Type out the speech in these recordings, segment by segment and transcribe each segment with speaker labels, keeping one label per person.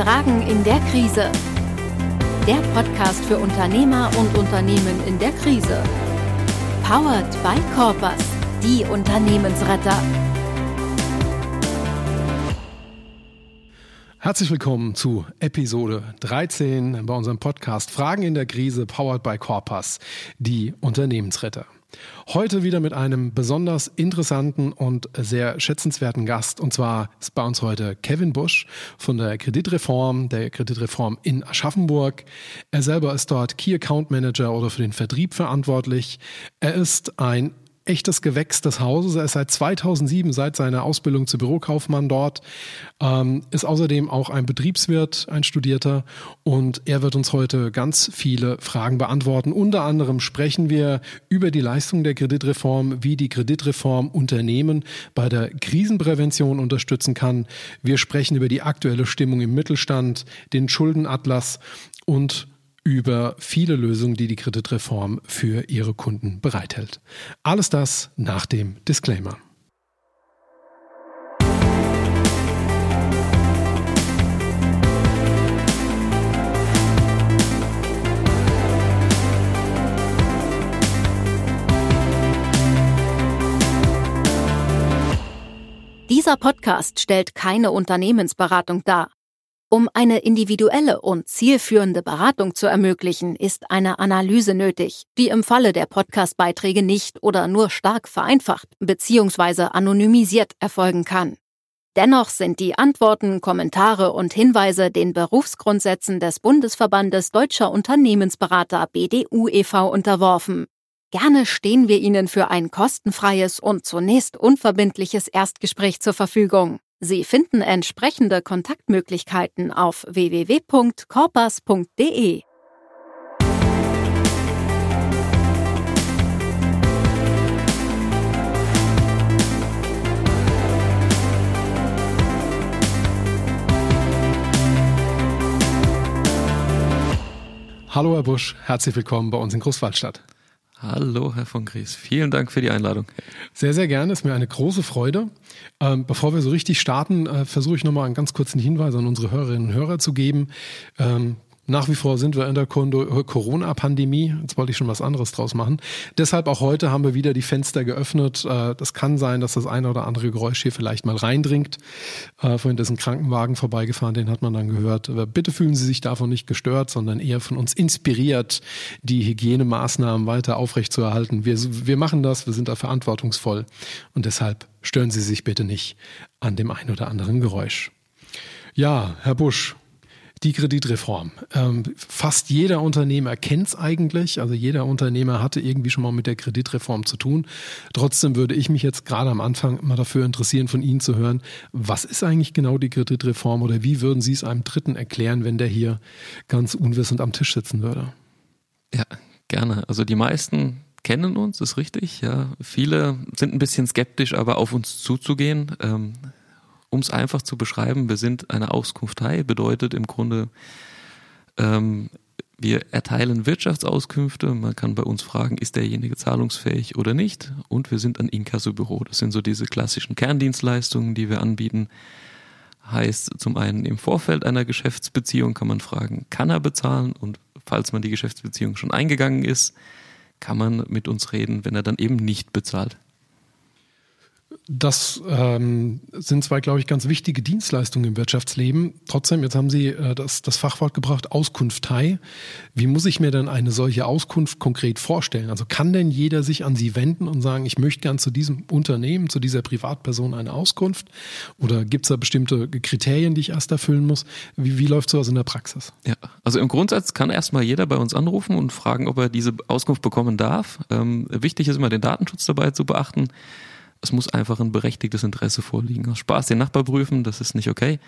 Speaker 1: Fragen in der Krise. Der Podcast für Unternehmer und Unternehmen in der Krise. Powered by Corpus, die Unternehmensretter.
Speaker 2: Herzlich willkommen zu Episode 13 bei unserem Podcast Fragen in der Krise, powered by Corpus, die Unternehmensretter. Heute wieder mit einem besonders interessanten und sehr schätzenswerten Gast. Und zwar ist bei uns heute Kevin Busch von der Kreditreform, der Kreditreform in Aschaffenburg. Er selber ist dort Key Account Manager oder für den Vertrieb verantwortlich. Er ist ein echtes Gewächs des Hauses. Er ist seit 2007, seit seiner Ausbildung zu Bürokaufmann dort, ähm, ist außerdem auch ein Betriebswirt, ein Studierter und er wird uns heute ganz viele Fragen beantworten. Unter anderem sprechen wir über die Leistung der Kreditreform, wie die Kreditreform Unternehmen bei der Krisenprävention unterstützen kann. Wir sprechen über die aktuelle Stimmung im Mittelstand, den Schuldenatlas und über viele Lösungen, die die Kreditreform für ihre Kunden bereithält. Alles das nach dem Disclaimer.
Speaker 1: Dieser Podcast stellt keine Unternehmensberatung dar. Um eine individuelle und zielführende Beratung zu ermöglichen, ist eine Analyse nötig, die im Falle der Podcastbeiträge nicht oder nur stark vereinfacht bzw. anonymisiert erfolgen kann. Dennoch sind die Antworten, Kommentare und Hinweise den Berufsgrundsätzen des Bundesverbandes Deutscher Unternehmensberater BDU e.V. unterworfen. Gerne stehen wir Ihnen für ein kostenfreies und zunächst unverbindliches Erstgespräch zur Verfügung. Sie finden entsprechende Kontaktmöglichkeiten auf www.corpus.de.
Speaker 2: Hallo Herr Busch, herzlich willkommen bei uns in Großwaldstadt.
Speaker 3: Hallo, Herr von Gries. Vielen Dank für die Einladung.
Speaker 2: Sehr, sehr gerne. Ist mir eine große Freude. Ähm, bevor wir so richtig starten, äh, versuche ich nochmal einen ganz kurzen Hinweis an unsere Hörerinnen und Hörer zu geben. Ähm, nach wie vor sind wir in der Corona-Pandemie. Jetzt wollte ich schon was anderes draus machen. Deshalb auch heute haben wir wieder die Fenster geöffnet. Äh, das kann sein, dass das eine oder andere Geräusch hier vielleicht mal reindringt. Äh, vorhin ist ein Krankenwagen vorbeigefahren, den hat man dann gehört. Bitte fühlen Sie sich davon nicht gestört, sondern eher von uns inspiriert, die Hygienemaßnahmen weiter aufrechtzuerhalten. Wir, wir machen das, wir sind da verantwortungsvoll. Und deshalb stören Sie sich bitte nicht an dem ein oder anderen Geräusch. Ja, Herr Busch, die Kreditreform. Ähm, fast jeder Unternehmer kennt es eigentlich. Also jeder Unternehmer hatte irgendwie schon mal mit der Kreditreform zu tun. Trotzdem würde ich mich jetzt gerade am Anfang mal dafür interessieren, von Ihnen zu hören, was ist eigentlich genau die Kreditreform oder wie würden Sie es einem Dritten erklären, wenn der hier ganz unwissend am Tisch sitzen würde?
Speaker 3: Ja, gerne. Also die meisten kennen uns, ist richtig. Ja, viele sind ein bisschen skeptisch, aber auf uns zuzugehen. Ähm, um es einfach zu beschreiben, wir sind eine Auskunftei, bedeutet im Grunde, ähm, wir erteilen Wirtschaftsauskünfte. Man kann bei uns fragen, ist derjenige zahlungsfähig oder nicht? Und wir sind ein Inkassobüro. Das sind so diese klassischen Kerndienstleistungen, die wir anbieten. Heißt zum einen im Vorfeld einer Geschäftsbeziehung kann man fragen, kann er bezahlen? Und falls man die Geschäftsbeziehung schon eingegangen ist, kann man mit uns reden, wenn er dann eben nicht bezahlt.
Speaker 2: Das ähm, sind zwei, glaube ich, ganz wichtige Dienstleistungen im Wirtschaftsleben. Trotzdem, jetzt haben Sie äh, das, das Fachwort gebracht, Auskunftei. Wie muss ich mir denn eine solche Auskunft konkret vorstellen? Also kann denn jeder sich an Sie wenden und sagen, ich möchte gern zu diesem Unternehmen, zu dieser Privatperson eine Auskunft? Oder gibt es da bestimmte Kriterien, die ich erst erfüllen muss? Wie, wie läuft sowas in der Praxis?
Speaker 3: Ja, also im Grundsatz kann erstmal jeder bei uns anrufen und fragen, ob er diese Auskunft bekommen darf. Ähm, wichtig ist immer, den Datenschutz dabei zu beachten. Es muss einfach ein berechtigtes Interesse vorliegen. Aus Spaß den Nachbar prüfen, das ist nicht okay.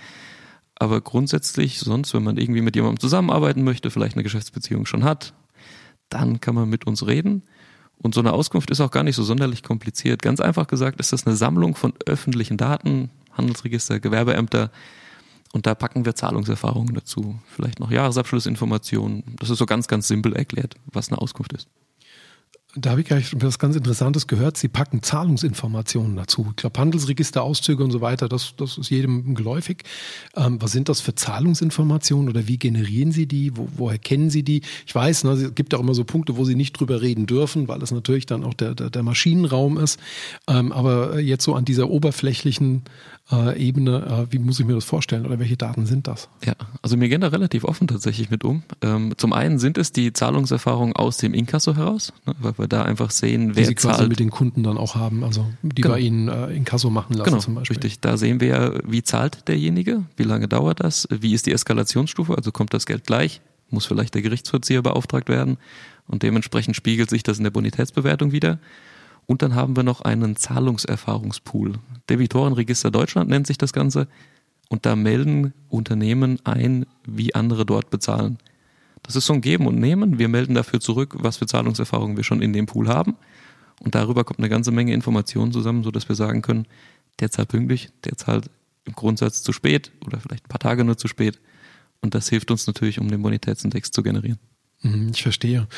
Speaker 3: Aber grundsätzlich, sonst, wenn man irgendwie mit jemandem zusammenarbeiten möchte, vielleicht eine Geschäftsbeziehung schon hat, dann kann man mit uns reden. Und so eine Auskunft ist auch gar nicht so sonderlich kompliziert. Ganz einfach gesagt ist das eine Sammlung von öffentlichen Daten, Handelsregister, Gewerbeämter. Und da packen wir Zahlungserfahrungen dazu. Vielleicht noch Jahresabschlussinformationen. Das ist so ganz, ganz simpel erklärt, was eine Auskunft ist.
Speaker 2: Da habe ich gleich was ganz Interessantes gehört. Sie packen Zahlungsinformationen dazu. Ich glaube, Handelsregisterauszüge und so weiter, das, das ist jedem geläufig. Ähm, was sind das für Zahlungsinformationen oder wie generieren Sie die? Wo, woher kennen Sie die? Ich weiß, ne, es gibt auch immer so Punkte, wo Sie nicht drüber reden dürfen, weil es natürlich dann auch der, der, der Maschinenraum ist. Ähm, aber jetzt so an dieser oberflächlichen äh, Ebene, äh, wie muss ich mir das vorstellen oder welche Daten sind das?
Speaker 3: Ja, also wir gehen da relativ offen tatsächlich mit um. Ähm, zum einen sind es die Zahlungserfahrungen aus dem Inkasso heraus, ne, weil wir da einfach sehen, wer die
Speaker 2: Sie
Speaker 3: zahlt.
Speaker 2: quasi mit den Kunden dann auch haben, also die genau. bei Ihnen äh, Inkasso machen lassen
Speaker 3: genau,
Speaker 2: zum Beispiel.
Speaker 3: Richtig, da sehen wir ja, wie zahlt derjenige, wie lange dauert das, wie ist die Eskalationsstufe, also kommt das Geld gleich, muss vielleicht der Gerichtsvollzieher beauftragt werden und dementsprechend spiegelt sich das in der Bonitätsbewertung wieder. Und dann haben wir noch einen Zahlungserfahrungspool. Debitorenregister Deutschland nennt sich das Ganze. Und da melden Unternehmen ein, wie andere dort bezahlen. Das ist so ein Geben und Nehmen. Wir melden dafür zurück, was für Zahlungserfahrungen wir schon in dem Pool haben. Und darüber kommt eine ganze Menge Informationen zusammen, sodass wir sagen können, der zahlt pünktlich, der zahlt im Grundsatz zu spät oder vielleicht ein paar Tage nur zu spät. Und das hilft uns natürlich, um den Bonitätsindex zu generieren.
Speaker 2: Mhm, ich verstehe.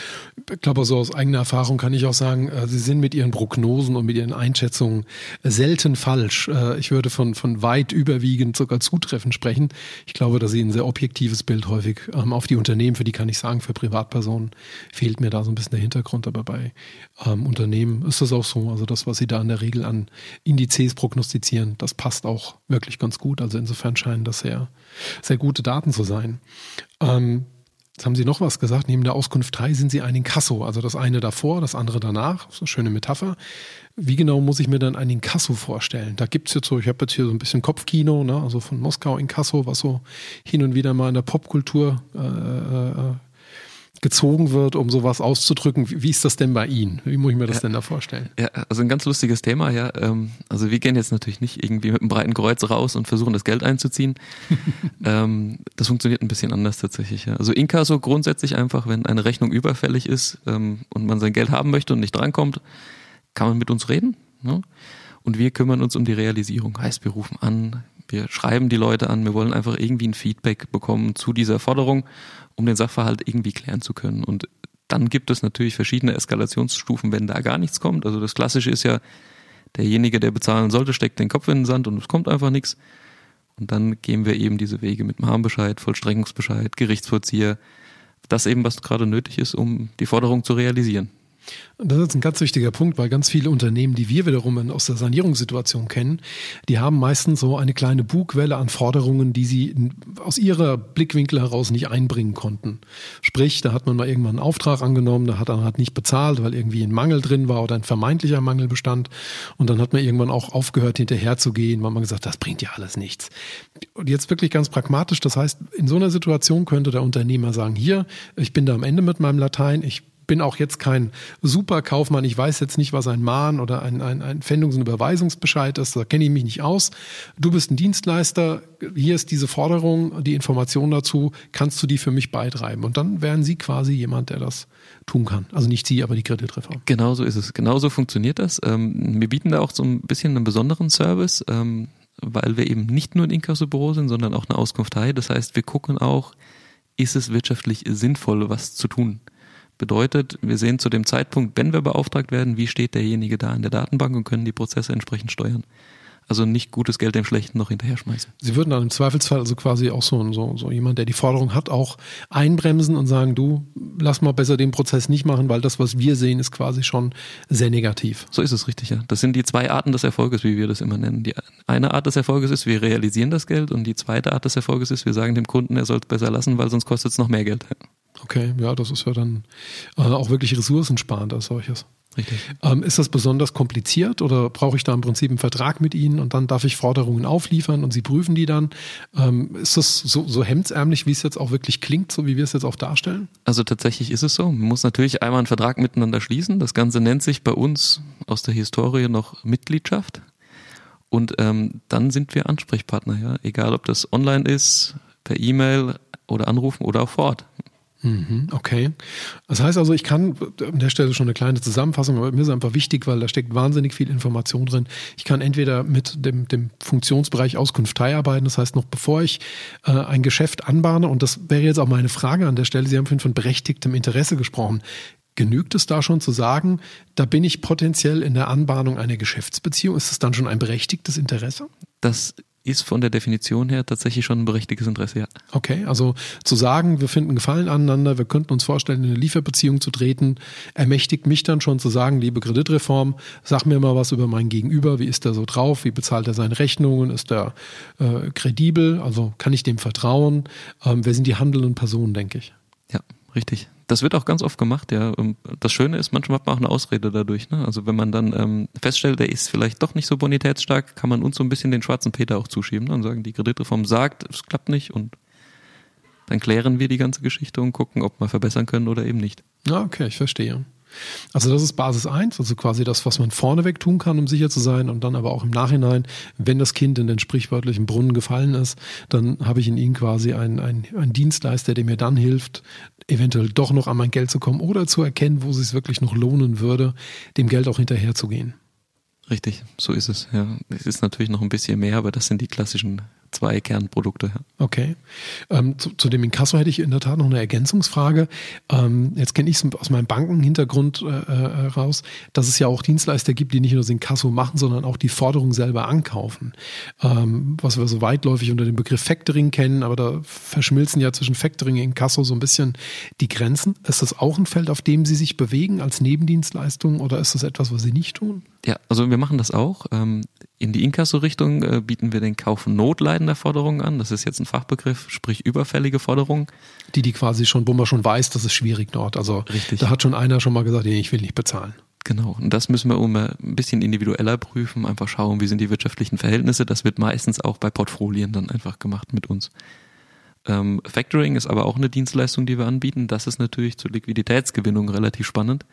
Speaker 2: Ich glaube, so aus eigener Erfahrung kann ich auch sagen, äh, Sie sind mit Ihren Prognosen und mit Ihren Einschätzungen selten falsch. Äh, ich würde von, von weit überwiegend sogar zutreffend sprechen. Ich glaube, dass Sie ein sehr objektives Bild häufig ähm, auf die Unternehmen, für die kann ich sagen, für Privatpersonen fehlt mir da so ein bisschen der Hintergrund, aber bei ähm, Unternehmen ist das auch so. Also das, was Sie da in der Regel an Indizes prognostizieren, das passt auch wirklich ganz gut. Also insofern scheinen das sehr, sehr gute Daten zu sein. Ähm, Jetzt haben Sie noch was gesagt. Neben der Auskunft 3 sind Sie ein Inkasso. Also das eine davor, das andere danach. So eine schöne Metapher. Wie genau muss ich mir dann ein Inkasso vorstellen? Da gibt's jetzt so, ich habe jetzt hier so ein bisschen Kopfkino, ne? also von Moskau Inkasso, was so hin und wieder mal in der Popkultur äh, äh, gezogen wird, um sowas auszudrücken. Wie, wie ist das denn bei Ihnen? Wie muss ich mir das ja, denn da vorstellen?
Speaker 3: Ja, also ein ganz lustiges Thema, ja. Ähm, also wir gehen jetzt natürlich nicht irgendwie mit einem breiten Kreuz raus und versuchen das Geld einzuziehen. ähm, das funktioniert ein bisschen anders tatsächlich, ja. Also Inkasso grundsätzlich einfach, wenn eine Rechnung überfällig ist ähm, und man sein Geld haben möchte und nicht drankommt, kann man mit uns reden. Ne? Und wir kümmern uns um die Realisierung. Heißt, wir rufen an, wir schreiben die Leute an, wir wollen einfach irgendwie ein Feedback bekommen zu dieser Forderung um den Sachverhalt irgendwie klären zu können. Und dann gibt es natürlich verschiedene Eskalationsstufen, wenn da gar nichts kommt. Also das Klassische ist ja, derjenige, der bezahlen sollte, steckt den Kopf in den Sand und es kommt einfach nichts. Und dann gehen wir eben diese Wege mit Mahnbescheid, Vollstreckungsbescheid, Gerichtsvollzieher. Das eben, was gerade nötig ist, um die Forderung zu realisieren.
Speaker 2: Das ist ein ganz wichtiger Punkt, weil ganz viele Unternehmen, die wir wiederum aus der Sanierungssituation kennen, die haben meistens so eine kleine Bugwelle an Forderungen, die sie aus ihrer Blickwinkel heraus nicht einbringen konnten. Sprich, da hat man mal irgendwann einen Auftrag angenommen, da hat man halt nicht bezahlt, weil irgendwie ein Mangel drin war oder ein vermeintlicher Mangel bestand. Und dann hat man irgendwann auch aufgehört, hinterher zu gehen, weil man gesagt, das bringt ja alles nichts. Und jetzt wirklich ganz pragmatisch, das heißt, in so einer Situation könnte der Unternehmer sagen, hier, ich bin da am Ende mit meinem Latein, ich bin auch jetzt kein Superkaufmann. Ich weiß jetzt nicht, was ein Mahn oder ein, ein, ein Fendungs- und Überweisungsbescheid ist. Da kenne ich mich nicht aus. Du bist ein Dienstleister. Hier ist diese Forderung, die Information dazu. Kannst du die für mich beitreiben? Und dann wären Sie quasi jemand, der das tun kann. Also nicht Sie, aber die Kreditreform.
Speaker 3: Genau so ist es. Genauso funktioniert das. Ähm, wir bieten da auch so ein bisschen einen besonderen Service, ähm, weil wir eben nicht nur ein Inkassobüro sind, sondern auch eine Auskunftei. Das heißt, wir gucken auch, ist es wirtschaftlich sinnvoll, was zu tun? Bedeutet, wir sehen zu dem Zeitpunkt, wenn wir beauftragt werden, wie steht derjenige da in der Datenbank und können die Prozesse entsprechend steuern. Also nicht gutes Geld dem Schlechten noch hinterher schmeißen.
Speaker 2: Sie würden dann im Zweifelsfall also quasi auch so, so, so jemand, der die Forderung hat, auch einbremsen und sagen, du, lass mal besser den Prozess nicht machen, weil das, was wir sehen, ist quasi schon sehr negativ.
Speaker 3: So ist es richtig, ja. Das sind die zwei Arten des Erfolges, wie wir das immer nennen. Die eine Art des Erfolges ist, wir realisieren das Geld und die zweite Art des Erfolges ist, wir sagen dem Kunden, er soll es besser lassen, weil sonst kostet es noch mehr Geld.
Speaker 2: Okay, ja, das ist ja dann äh, auch wirklich ressourcensparend als solches.
Speaker 3: Richtig.
Speaker 2: Ähm, ist das besonders kompliziert oder brauche ich da im Prinzip einen Vertrag mit Ihnen und dann darf ich Forderungen aufliefern und Sie prüfen die dann? Ähm, ist das so, so hemdsärmlich, wie es jetzt auch wirklich klingt, so wie wir es jetzt auch darstellen?
Speaker 3: Also tatsächlich ist es so. Man muss natürlich einmal einen Vertrag miteinander schließen. Das Ganze nennt sich bei uns aus der Historie noch Mitgliedschaft. Und ähm, dann sind wir Ansprechpartner, ja. Egal ob das online ist, per E-Mail oder anrufen oder auch vor Ort.
Speaker 2: Mhm, okay. Das heißt also, ich kann an der Stelle schon eine kleine Zusammenfassung, aber mir ist einfach wichtig, weil da steckt wahnsinnig viel Information drin. Ich kann entweder mit dem, dem Funktionsbereich Auskunftei arbeiten, das heißt noch bevor ich äh, ein Geschäft anbahne, und das wäre jetzt auch meine Frage an der Stelle, Sie haben von berechtigtem Interesse gesprochen. Genügt es da schon zu sagen, da bin ich potenziell in der Anbahnung einer Geschäftsbeziehung? Ist es dann schon ein berechtigtes Interesse?
Speaker 3: Das ist von der Definition her tatsächlich schon ein berechtigtes Interesse, ja.
Speaker 2: Okay, also zu sagen, wir finden Gefallen aneinander, wir könnten uns vorstellen, in eine Lieferbeziehung zu treten, ermächtigt mich dann schon zu sagen, liebe Kreditreform, sag mir mal was über mein Gegenüber, wie ist er so drauf, wie bezahlt er seine Rechnungen, ist er äh, kredibel, also kann ich dem vertrauen, ähm, wer sind die handelnden Personen, denke ich.
Speaker 3: Richtig. Das wird auch ganz oft gemacht, ja. Das Schöne ist, manchmal hat man auch eine Ausrede dadurch. Ne? Also wenn man dann ähm, feststellt, der ist vielleicht doch nicht so bonitätsstark, kann man uns so ein bisschen den schwarzen Peter auch zuschieben ne? und sagen, die Kreditreform sagt, es klappt nicht und dann klären wir die ganze Geschichte und gucken, ob wir verbessern können oder eben nicht.
Speaker 2: Okay, ich verstehe. Also das ist Basis 1, also quasi das, was man vorneweg tun kann, um sicher zu sein und dann aber auch im Nachhinein, wenn das Kind in den sprichwörtlichen Brunnen gefallen ist, dann habe ich in ihm quasi einen, einen, einen Dienstleister, der mir dann hilft, eventuell doch noch an mein Geld zu kommen oder zu erkennen, wo es sich wirklich noch lohnen würde, dem Geld auch hinterherzugehen.
Speaker 3: Richtig, so ist es. Ja, es ist natürlich noch ein bisschen mehr, aber das sind die klassischen zwei Kernprodukte.
Speaker 2: Okay. Ähm, zu, zu, dem Inkasso hätte ich in der Tat noch eine Ergänzungsfrage. Ähm, jetzt kenne ich es aus meinem Bankenhintergrund äh, äh, raus, dass es ja auch Dienstleister gibt, die nicht nur das Inkasso machen, sondern auch die Forderung selber ankaufen. Ähm, was wir so weitläufig unter dem Begriff Factoring kennen, aber da verschmilzen ja zwischen Factoring und Inkasso so ein bisschen die Grenzen. Ist das auch ein Feld, auf dem Sie sich bewegen als Nebendienstleistung oder ist das etwas, was Sie nicht tun?
Speaker 3: Ja, also wir machen das auch. Ähm, in die Inkasso-Richtung äh, bieten wir den Kauf notleidender Forderungen an. Das ist jetzt ein Fachbegriff, sprich überfällige Forderungen.
Speaker 2: Die, die quasi schon, wo man schon weiß, das ist schwierig dort. Also
Speaker 3: Richtig.
Speaker 2: da hat schon einer schon mal gesagt, ich will nicht bezahlen.
Speaker 3: Genau, und das müssen wir immer ein bisschen individueller prüfen, einfach schauen, wie sind die wirtschaftlichen Verhältnisse. Das wird meistens auch bei Portfolien dann einfach gemacht mit uns. Ähm, Factoring ist aber auch eine Dienstleistung, die wir anbieten. Das ist natürlich zur Liquiditätsgewinnung relativ spannend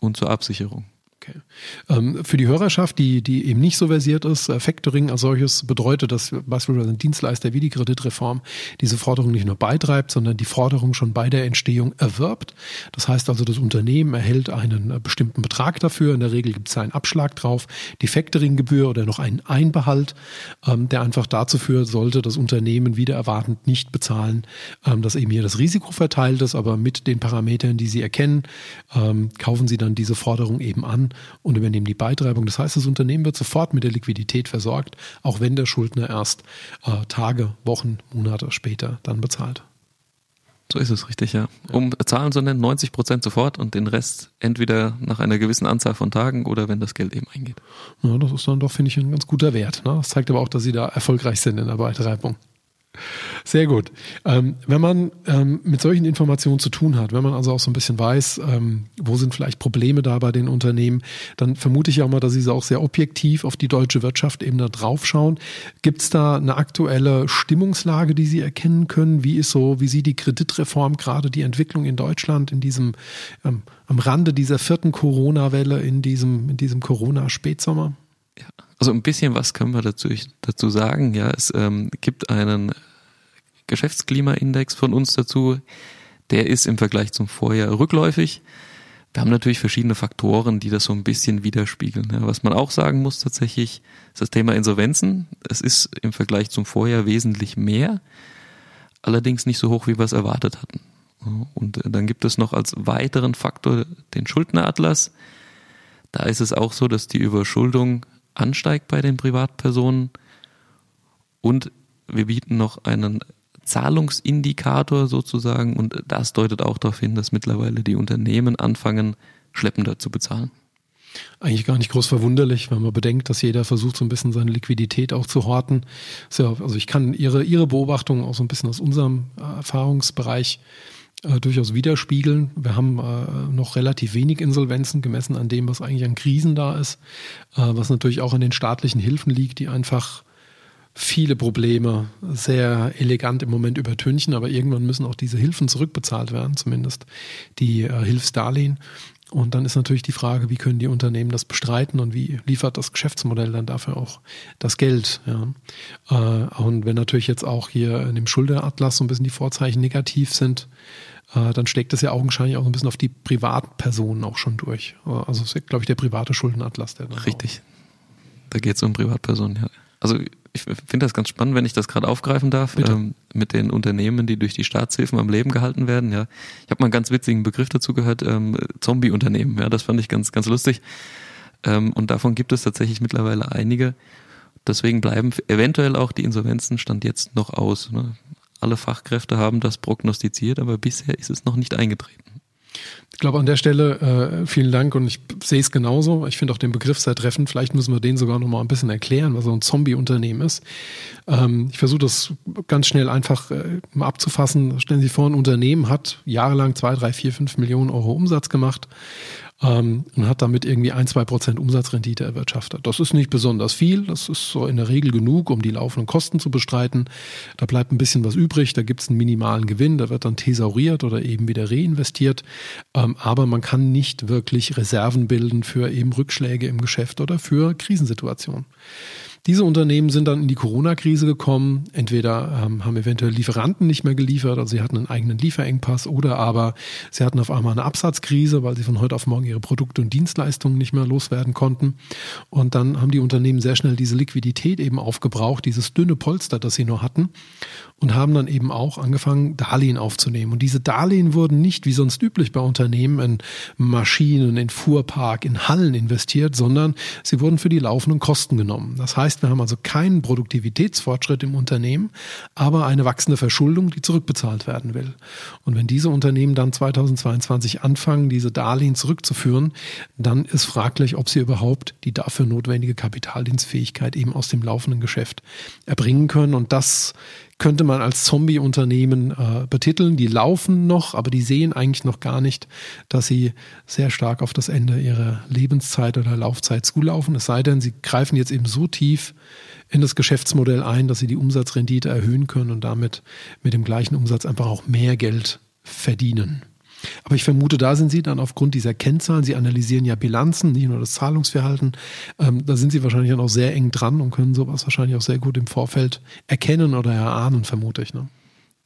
Speaker 3: und zur Absicherung.
Speaker 2: Okay. Ähm, für die Hörerschaft, die, die eben nicht so versiert ist, äh, Factoring als solches bedeutet, dass beispielsweise ein Dienstleister wie die Kreditreform diese Forderung nicht nur beitreibt, sondern die Forderung schon bei der Entstehung erwirbt. Das heißt also, das Unternehmen erhält einen äh, bestimmten Betrag dafür. In der Regel gibt es einen Abschlag drauf, die Factoringgebühr oder noch einen Einbehalt, ähm, der einfach dazu führen sollte, das Unternehmen wieder erwartend nicht bezahlen, ähm, dass eben hier das Risiko verteilt ist, aber mit den Parametern, die Sie erkennen, ähm, kaufen Sie dann diese Forderung eben an und übernehmen die Beitreibung. Das heißt, das Unternehmen wird sofort mit der Liquidität versorgt, auch wenn der Schuldner erst äh, Tage, Wochen, Monate später dann bezahlt.
Speaker 3: So ist es richtig, ja. Um Zahlen zu nennen, 90 Prozent sofort und den Rest entweder nach einer gewissen Anzahl von Tagen oder wenn das Geld eben eingeht.
Speaker 2: Ja, das ist dann doch, finde ich, ein ganz guter Wert. Ne? Das zeigt aber auch, dass Sie da erfolgreich sind in der Beitreibung. Sehr gut. Ähm, wenn man ähm, mit solchen Informationen zu tun hat, wenn man also auch so ein bisschen weiß, ähm, wo sind vielleicht Probleme da bei den Unternehmen, dann vermute ich ja mal, dass Sie auch sehr objektiv auf die deutsche Wirtschaft eben da drauf schauen. Gibt es da eine aktuelle Stimmungslage, die Sie erkennen können? Wie ist so, wie sieht die Kreditreform gerade die Entwicklung in Deutschland in diesem ähm, am Rande dieser vierten Corona-Welle in diesem in diesem Corona-Spätsommer?
Speaker 3: Ja, also ein bisschen was können wir dazu, dazu sagen. Ja, es ähm, gibt einen Geschäftsklimaindex von uns dazu. Der ist im Vergleich zum Vorjahr rückläufig. Wir haben natürlich verschiedene Faktoren, die das so ein bisschen widerspiegeln. Was man auch sagen muss tatsächlich, ist das Thema Insolvenzen. Es ist im Vergleich zum Vorjahr wesentlich mehr, allerdings nicht so hoch, wie wir es erwartet hatten. Und dann gibt es noch als weiteren Faktor den Schuldneratlas. Da ist es auch so, dass die Überschuldung ansteigt bei den Privatpersonen und wir bieten noch einen Zahlungsindikator sozusagen und das deutet auch darauf hin, dass mittlerweile die Unternehmen anfangen, schleppender zu bezahlen.
Speaker 2: Eigentlich gar nicht groß verwunderlich, wenn man bedenkt, dass jeder versucht, so ein bisschen seine Liquidität auch zu horten. Also ich kann Ihre, Ihre Beobachtung auch so ein bisschen aus unserem äh, Erfahrungsbereich äh, durchaus widerspiegeln. Wir haben äh, noch relativ wenig Insolvenzen gemessen an dem, was eigentlich an Krisen da ist, äh, was natürlich auch an den staatlichen Hilfen liegt, die einfach viele Probleme sehr elegant im Moment übertünchen, aber irgendwann müssen auch diese Hilfen zurückbezahlt werden, zumindest die äh, Hilfsdarlehen. Und dann ist natürlich die Frage, wie können die Unternehmen das bestreiten und wie liefert das Geschäftsmodell dann dafür auch das Geld. Ja. Äh, und wenn natürlich jetzt auch hier in dem Schulderatlas so ein bisschen die Vorzeichen negativ sind, äh, dann steckt das ja augenscheinlich auch ein bisschen auf die Privatpersonen auch schon durch. Also das ist, glaube ich, der private Schuldenatlas. Der
Speaker 3: Richtig. Da geht es um Privatpersonen, ja. Also ich finde das ganz spannend, wenn ich das gerade aufgreifen darf, ähm, mit den Unternehmen, die durch die Staatshilfen am Leben gehalten werden. Ja, ich habe mal einen ganz witzigen Begriff dazu gehört, ähm, Zombie-Unternehmen. Ja, das fand ich ganz ganz lustig. Ähm, und davon gibt es tatsächlich mittlerweile einige. Deswegen bleiben eventuell auch die Insolvenzen stand jetzt noch aus. Ne? Alle Fachkräfte haben das prognostiziert, aber bisher ist es noch nicht eingetreten.
Speaker 2: Ich glaube an der Stelle äh, vielen Dank und ich sehe es genauso. Ich finde auch den Begriff sehr treffend. Vielleicht müssen wir den sogar noch mal ein bisschen erklären, was so ein Zombie-Unternehmen ist. Ähm, ich versuche das ganz schnell einfach äh, mal abzufassen. Stellen Sie vor, ein Unternehmen hat jahrelang zwei, drei, vier, fünf Millionen Euro Umsatz gemacht ähm, und hat damit irgendwie ein, zwei Prozent Umsatzrendite erwirtschaftet. Das ist nicht besonders viel, das ist so in der Regel genug, um die laufenden Kosten zu bestreiten. Da bleibt ein bisschen was übrig, da gibt es einen minimalen Gewinn, der wird dann thesauriert oder eben wieder reinvestiert. Ähm, aber man kann nicht wirklich Reserven bilden für eben Rückschläge im Geschäft oder für Krisensituationen. Diese Unternehmen sind dann in die Corona-Krise gekommen. Entweder ähm, haben eventuell Lieferanten nicht mehr geliefert, also sie hatten einen eigenen Lieferengpass, oder aber sie hatten auf einmal eine Absatzkrise, weil sie von heute auf morgen ihre Produkte und Dienstleistungen nicht mehr loswerden konnten. Und dann haben die Unternehmen sehr schnell diese Liquidität eben aufgebraucht, dieses dünne Polster, das sie nur hatten, und haben dann eben auch angefangen, Darlehen aufzunehmen. Und diese Darlehen wurden nicht wie sonst üblich bei Unternehmen in Maschinen, in Fuhrpark, in Hallen investiert, sondern sie wurden für die laufenden Kosten genommen. Das heißt, wir haben also keinen Produktivitätsfortschritt im Unternehmen, aber eine wachsende Verschuldung, die zurückbezahlt werden will. Und wenn diese Unternehmen dann 2022 anfangen, diese Darlehen zurückzuführen, dann ist fraglich, ob sie überhaupt die dafür notwendige Kapitaldienstfähigkeit eben aus dem laufenden Geschäft erbringen können. Und das könnte man als Zombie-Unternehmen äh, betiteln. Die laufen noch, aber die sehen eigentlich noch gar nicht, dass sie sehr stark auf das Ende ihrer Lebenszeit oder Laufzeit zulaufen. Es sei denn, sie greifen jetzt eben so tief in das Geschäftsmodell ein, dass sie die Umsatzrendite erhöhen können und damit mit dem gleichen Umsatz einfach auch mehr Geld verdienen. Aber ich vermute, da sind Sie dann aufgrund dieser Kennzahlen, Sie analysieren ja Bilanzen, nicht nur das Zahlungsverhalten, ähm, da sind Sie wahrscheinlich dann auch sehr eng dran und können sowas wahrscheinlich auch sehr gut im Vorfeld erkennen oder erahnen, vermute ich. Ne?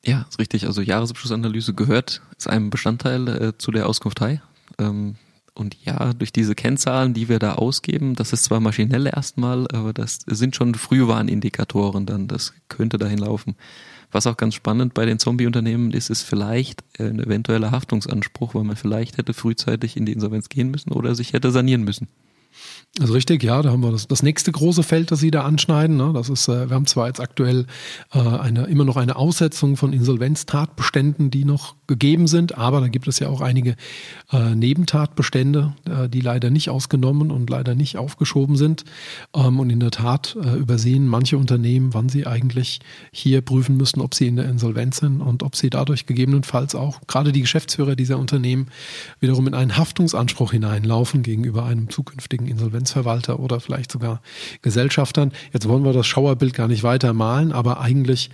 Speaker 3: Ja, ist richtig. Also Jahresabschlussanalyse gehört, ist ein Bestandteil äh, zu der Auskunftei. Ähm, und ja, durch diese Kennzahlen, die wir da ausgeben, das ist zwar maschinell erstmal, aber das sind schon Frühwarnindikatoren dann, das könnte dahin laufen. Was auch ganz spannend bei den Zombie-Unternehmen ist, ist vielleicht ein eventueller Haftungsanspruch, weil man vielleicht hätte frühzeitig in die Insolvenz gehen müssen oder sich hätte sanieren müssen.
Speaker 2: Also richtig, ja, da haben wir das, das nächste große Feld, das Sie da anschneiden. Ne? Das ist, äh, wir haben zwar jetzt aktuell äh, eine, immer noch eine Aussetzung von Insolvenztatbeständen, die noch gegeben sind, aber da gibt es ja auch einige äh, Nebentatbestände, äh, die leider nicht ausgenommen und leider nicht aufgeschoben sind. Ähm, und in der Tat äh, übersehen manche Unternehmen, wann sie eigentlich hier prüfen müssen, ob sie in der Insolvenz sind und ob sie dadurch gegebenenfalls auch gerade die Geschäftsführer dieser Unternehmen wiederum in einen Haftungsanspruch hineinlaufen gegenüber einem zukünftigen Insolvenz. Insolvenzverwalter oder vielleicht sogar Gesellschaftern. Jetzt wollen wir das Schauerbild gar nicht weiter malen, aber eigentlich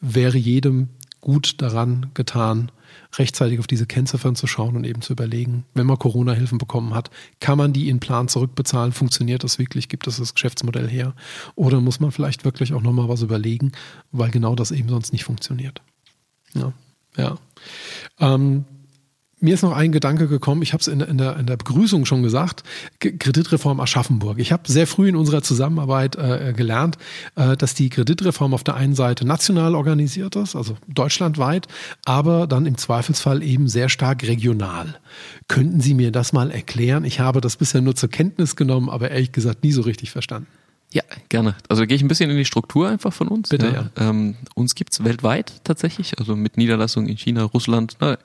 Speaker 2: wäre jedem gut daran getan, rechtzeitig auf diese Kennziffern zu schauen und eben zu überlegen, wenn man Corona-Hilfen bekommen hat, kann man die in Plan zurückbezahlen? Funktioniert das wirklich? Gibt es das Geschäftsmodell her? Oder muss man vielleicht wirklich auch nochmal was überlegen, weil genau das eben sonst nicht funktioniert? Ja, ja. Ähm, mir ist noch ein Gedanke gekommen, ich habe es in, in, der, in der Begrüßung schon gesagt, Kreditreform Aschaffenburg. Ich habe sehr früh in unserer Zusammenarbeit äh, gelernt, äh, dass die Kreditreform auf der einen Seite national organisiert ist, also deutschlandweit, aber dann im Zweifelsfall eben sehr stark regional. Könnten Sie mir das mal erklären? Ich habe das bisher nur zur Kenntnis genommen, aber ehrlich gesagt nie so richtig verstanden.
Speaker 3: Ja, gerne. Also gehe ich ein bisschen in die Struktur einfach von uns.
Speaker 2: Bitte, ja.
Speaker 3: ja. Ähm, uns gibt's weltweit tatsächlich, also mit Niederlassungen in China, Russland, ne,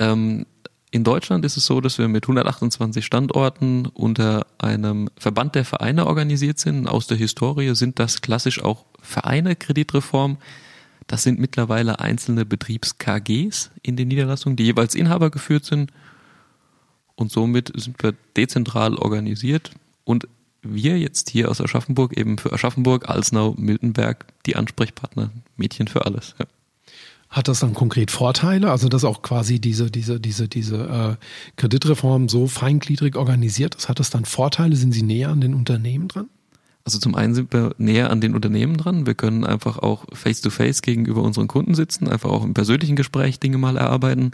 Speaker 3: ähm, in Deutschland ist es so, dass wir mit 128 Standorten unter einem Verband der Vereine organisiert sind. Aus der Historie sind das klassisch auch Vereine Kreditreform. Das sind mittlerweile einzelne Betriebs-KGs in den Niederlassungen, die jeweils Inhaber geführt sind. Und somit sind wir dezentral organisiert. Und wir jetzt hier aus Aschaffenburg eben für Aschaffenburg, Alsnau, Miltenberg die Ansprechpartner, Mädchen für alles. Ja.
Speaker 2: Hat das dann konkret Vorteile? Also dass auch quasi diese, diese, diese, diese äh, Kreditreform so feingliedrig organisiert ist, hat das dann Vorteile? Sind Sie näher an den Unternehmen dran?
Speaker 3: Also zum einen sind wir näher an den Unternehmen dran. Wir können einfach auch face-to-face -face gegenüber unseren Kunden sitzen, einfach auch im persönlichen Gespräch Dinge mal erarbeiten.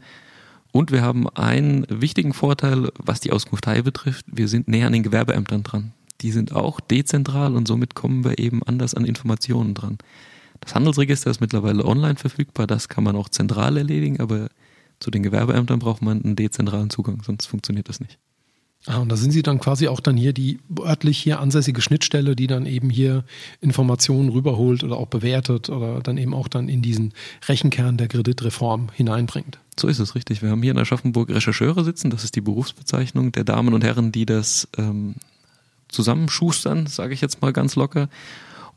Speaker 3: Und wir haben einen wichtigen Vorteil, was die Auskunftei betrifft. Wir sind näher an den Gewerbeämtern dran. die sind auch dezentral und somit kommen wir eben anders an Informationen dran. Das Handelsregister ist mittlerweile online verfügbar, das kann man auch zentral erledigen, aber zu den Gewerbeämtern braucht man einen dezentralen Zugang, sonst funktioniert das nicht.
Speaker 2: Ah, und da sind Sie dann quasi auch dann hier die örtlich hier ansässige Schnittstelle, die dann eben hier Informationen rüberholt oder auch bewertet oder dann eben auch dann in diesen Rechenkern der Kreditreform hineinbringt.
Speaker 3: So ist es richtig. Wir haben hier in Aschaffenburg Rechercheure sitzen, das ist die Berufsbezeichnung der Damen und Herren, die das ähm, zusammenschustern, sage ich jetzt mal ganz locker.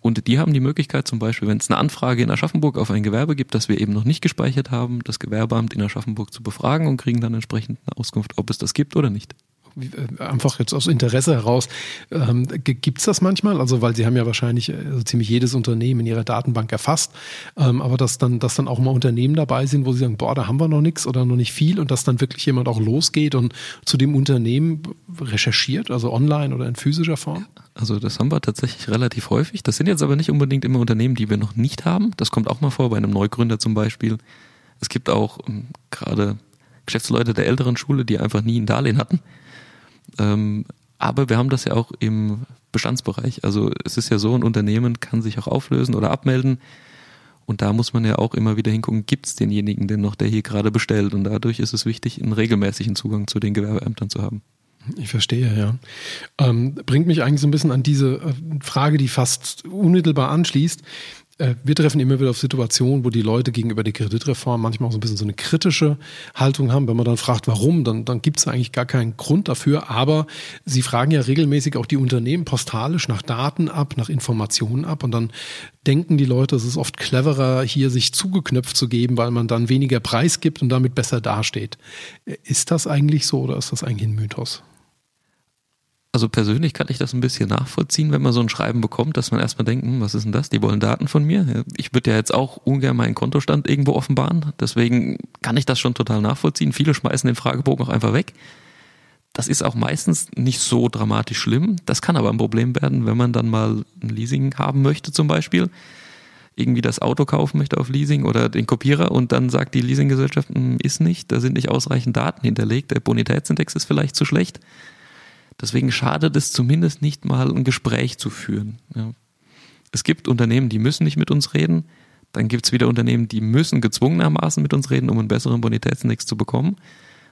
Speaker 3: Und die haben die Möglichkeit zum Beispiel, wenn es eine Anfrage in Aschaffenburg auf ein Gewerbe gibt, das wir eben noch nicht gespeichert haben, das Gewerbeamt in Aschaffenburg zu befragen und kriegen dann entsprechend eine Auskunft, ob es das gibt oder nicht.
Speaker 2: Äh, einfach jetzt aus Interesse heraus, ähm, gibt es das manchmal? Also, weil Sie haben ja wahrscheinlich also ziemlich jedes Unternehmen in Ihrer Datenbank erfasst, ähm, aber dass dann, dass dann auch mal Unternehmen dabei sind, wo Sie sagen, boah, da haben wir noch nichts oder noch nicht viel und dass dann wirklich jemand auch losgeht und zu dem Unternehmen recherchiert, also online oder in physischer Form?
Speaker 3: Also das haben wir tatsächlich relativ häufig. Das sind jetzt aber nicht unbedingt immer Unternehmen, die wir noch nicht haben. Das kommt auch mal vor bei einem Neugründer zum Beispiel. Es gibt auch ähm, gerade Geschäftsleute der älteren Schule, die einfach nie ein Darlehen hatten ähm, aber wir haben das ja auch im Bestandsbereich. Also es ist ja so, ein Unternehmen kann sich auch auflösen oder abmelden. Und da muss man ja auch immer wieder hingucken, gibt es denjenigen denn noch, der hier gerade bestellt? Und dadurch ist es wichtig, einen regelmäßigen Zugang zu den Gewerbeämtern zu haben.
Speaker 2: Ich verstehe, ja. Ähm, bringt mich eigentlich so ein bisschen an diese äh, Frage, die fast unmittelbar anschließt. Äh, wir treffen immer wieder auf Situationen, wo die Leute gegenüber der Kreditreform manchmal auch so ein bisschen so eine kritische Haltung haben. Wenn man dann fragt, warum, dann, dann gibt es eigentlich gar keinen Grund dafür. Aber sie fragen ja regelmäßig auch die Unternehmen postalisch nach Daten ab, nach Informationen ab. Und dann denken die Leute, es ist oft cleverer, hier sich zugeknöpft zu geben, weil man dann weniger Preis gibt und damit besser dasteht. Äh, ist das eigentlich so oder ist das eigentlich ein Mythos?
Speaker 3: Also persönlich kann ich das ein bisschen nachvollziehen, wenn man so ein Schreiben bekommt, dass man erstmal denkt, hm, was ist denn das? Die wollen Daten von mir. Ich würde ja jetzt auch ungern meinen Kontostand irgendwo offenbaren. Deswegen kann ich das schon total nachvollziehen. Viele schmeißen den Fragebogen auch einfach weg. Das ist auch meistens nicht so dramatisch schlimm. Das kann aber ein Problem werden, wenn man dann mal ein Leasing haben möchte zum Beispiel. Irgendwie das Auto kaufen möchte auf Leasing oder den Kopierer und dann sagt die Leasinggesellschaft, hm, ist nicht, da sind nicht ausreichend Daten hinterlegt, der Bonitätsindex ist vielleicht zu schlecht Deswegen schadet es zumindest nicht mal, ein Gespräch zu führen. Ja. Es gibt Unternehmen, die müssen nicht mit uns reden. Dann gibt es wieder Unternehmen, die müssen gezwungenermaßen mit uns reden, um einen besseren Bonitätsindex zu bekommen.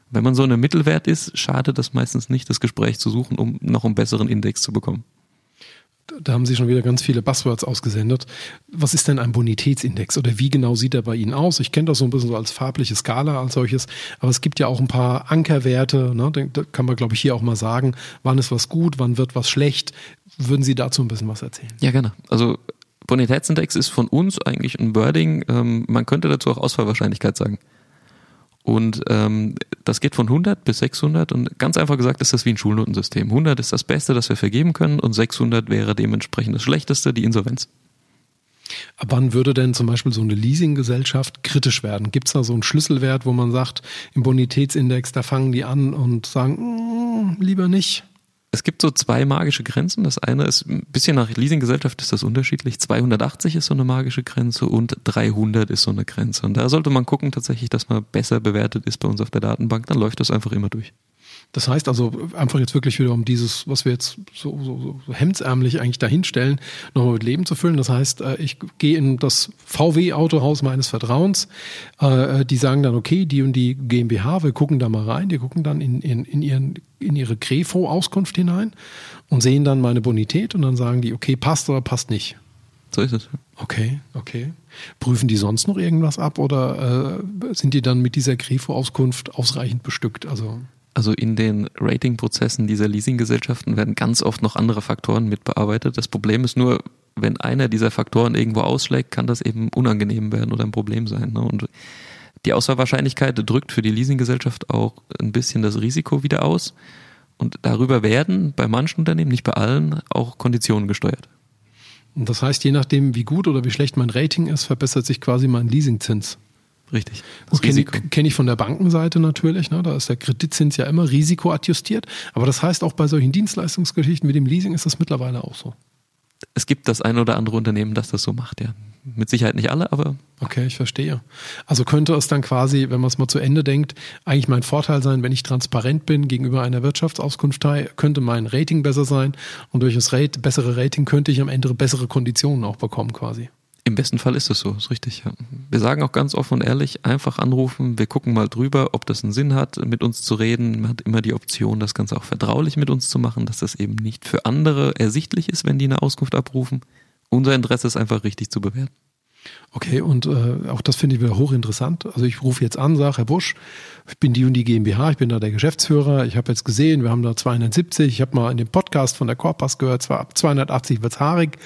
Speaker 3: Wenn man so in einem Mittelwert ist, schadet das meistens nicht, das Gespräch zu suchen, um noch einen besseren Index zu bekommen
Speaker 2: da haben Sie schon wieder ganz viele Buzzwords ausgesendet. Was ist denn ein Bonitätsindex oder wie genau sieht er bei Ihnen aus? Ich kenne das so ein bisschen so als farbliche Skala als solches, aber es gibt ja auch ein paar Ankerwerte. Ne? Da kann man, glaube ich, hier auch mal sagen, wann ist was gut, wann wird was schlecht. Würden Sie dazu ein bisschen was erzählen?
Speaker 3: Ja, gerne. Also Bonitätsindex ist von uns eigentlich ein Wording. Ähm, man könnte dazu auch Ausfallwahrscheinlichkeit sagen. Und ähm, das geht von 100 bis 600 und ganz einfach gesagt ist das wie ein Schulnotensystem. 100 ist das Beste, das wir vergeben können und 600 wäre dementsprechend das Schlechteste, die Insolvenz.
Speaker 2: Ab wann würde denn zum Beispiel so eine Leasinggesellschaft kritisch werden? Gibt es da so einen Schlüsselwert, wo man sagt, im Bonitätsindex, da fangen die an und sagen, mm, lieber nicht?
Speaker 3: Es gibt so zwei magische Grenzen. Das eine ist ein bisschen nach Leasinggesellschaft ist das unterschiedlich. 280 ist so eine magische Grenze und 300 ist so eine Grenze. Und da sollte man gucken tatsächlich, dass man besser bewertet ist bei uns auf der Datenbank. Dann läuft das einfach immer durch.
Speaker 2: Das heißt also einfach jetzt wirklich wieder um dieses, was wir jetzt so, so, so hemdsärmlich eigentlich dahinstellen, nochmal mit Leben zu füllen. Das heißt, äh, ich gehe in das VW-Autohaus meines Vertrauens. Äh, die sagen dann, okay, die und die GmbH, wir gucken da mal rein. Die gucken dann in, in, in, ihren, in ihre Grefo-Auskunft hinein und sehen dann meine Bonität und dann sagen die, okay, passt oder passt nicht.
Speaker 3: So ist es.
Speaker 2: Okay, okay. Prüfen die sonst noch irgendwas ab oder äh, sind die dann mit dieser Grefo-Auskunft ausreichend bestückt?
Speaker 3: Also also in den Ratingprozessen dieser Leasinggesellschaften werden ganz oft noch andere Faktoren mitbearbeitet. Das Problem ist nur, wenn einer dieser Faktoren irgendwo ausschlägt, kann das eben unangenehm werden oder ein Problem sein. Ne? Und die Auswahlwahrscheinlichkeit drückt für die Leasinggesellschaft auch ein bisschen das Risiko wieder aus. Und darüber werden bei manchen Unternehmen, nicht bei allen, auch Konditionen gesteuert.
Speaker 2: Und das heißt, je nachdem, wie gut oder wie schlecht mein Rating ist, verbessert sich quasi mein Leasingzins.
Speaker 3: Richtig.
Speaker 2: Das kenne ich, kenn ich von der Bankenseite natürlich. Ne? Da ist der Kreditzins ja immer risikoadjustiert. Aber das heißt, auch bei solchen Dienstleistungsgeschichten wie dem Leasing ist das mittlerweile auch so.
Speaker 3: Es gibt das ein oder andere Unternehmen, das das so macht, ja. Mit Sicherheit nicht alle, aber.
Speaker 2: Okay, ich verstehe. Also könnte es dann quasi, wenn man es mal zu Ende denkt, eigentlich mein Vorteil sein, wenn ich transparent bin gegenüber einer Wirtschaftsauskunft, könnte mein Rating besser sein und durch das Rate, bessere Rating könnte ich am Ende bessere Konditionen auch bekommen quasi.
Speaker 3: Im besten Fall ist es so, ist richtig. Ja. Wir sagen auch ganz offen und ehrlich, einfach anrufen, wir gucken mal drüber, ob das einen Sinn hat, mit uns zu reden. Man hat immer die Option, das Ganze auch vertraulich mit uns zu machen, dass das eben nicht für andere ersichtlich ist, wenn die eine Auskunft abrufen. Unser Interesse ist einfach richtig zu bewerten.
Speaker 2: Okay, und äh, auch das finde ich wieder hochinteressant. Also ich rufe jetzt an, sage, Herr Busch, ich bin die und die GmbH, ich bin da der Geschäftsführer. Ich habe jetzt gesehen, wir haben da 270. Ich habe mal in dem Podcast von der Corpus gehört, zwar ab 280 wird's haarig.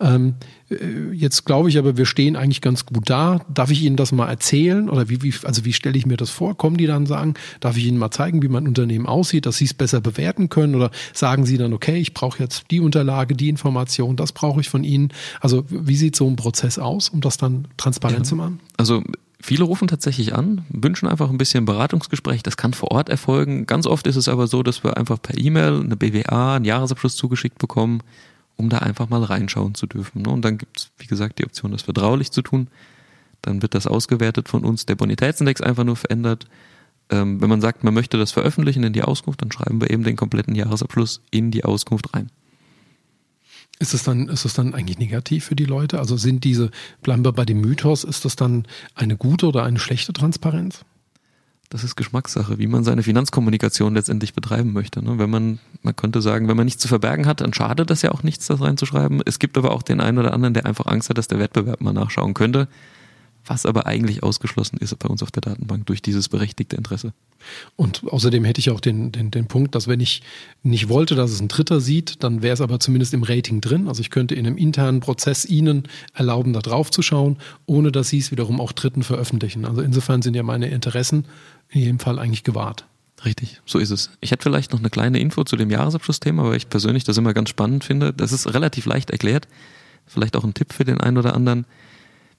Speaker 2: Ähm, äh, jetzt glaube ich aber, wir stehen eigentlich ganz gut da. Darf ich Ihnen das mal erzählen? Oder wie, wie also wie stelle ich mir das vor? Kommen die dann sagen, darf ich Ihnen mal zeigen, wie mein Unternehmen aussieht, dass Sie es besser bewerten können? Oder sagen Sie dann, okay, ich brauche jetzt die Unterlage, die Information, das brauche ich von Ihnen? Also wie sieht so ein Prozess aus, um das dann transparent ja. zu machen?
Speaker 3: Also Viele rufen tatsächlich an, wünschen einfach ein bisschen Beratungsgespräch. Das kann vor Ort erfolgen. Ganz oft ist es aber so, dass wir einfach per E-Mail eine BWA, einen Jahresabschluss zugeschickt bekommen um da einfach mal reinschauen zu dürfen. Ne? Und dann gibt es, wie gesagt, die Option, das vertraulich zu tun. Dann wird das ausgewertet von uns, der Bonitätsindex einfach nur verändert. Ähm, wenn man sagt, man möchte das veröffentlichen in die Auskunft, dann schreiben wir eben den kompletten Jahresabschluss in die Auskunft rein.
Speaker 2: Ist es dann, ist es dann eigentlich negativ für die Leute? Also sind diese, bleiben wir bei dem Mythos, ist das dann eine gute oder eine schlechte Transparenz?
Speaker 3: Das ist Geschmackssache, wie man seine Finanzkommunikation letztendlich betreiben möchte. Ne? Wenn man, man könnte sagen, wenn man nichts zu verbergen hat, dann schadet das ja auch nichts, das reinzuschreiben. Es gibt aber auch den einen oder anderen, der einfach Angst hat, dass der Wettbewerb mal nachschauen könnte was aber eigentlich ausgeschlossen ist bei uns auf der Datenbank durch dieses berechtigte Interesse.
Speaker 2: Und außerdem hätte ich auch den, den, den Punkt, dass wenn ich nicht wollte, dass es ein Dritter sieht, dann wäre es aber zumindest im Rating drin. Also ich könnte in einem internen Prozess Ihnen erlauben, da drauf zu schauen, ohne dass Sie es wiederum auch Dritten veröffentlichen. Also insofern sind ja meine Interessen in jedem Fall eigentlich gewahrt.
Speaker 3: Richtig, so ist es. Ich hätte vielleicht noch eine kleine Info zu dem Jahresabschlussthema, weil ich persönlich das immer ganz spannend finde. Das ist relativ leicht erklärt. Vielleicht auch ein Tipp für den einen oder anderen.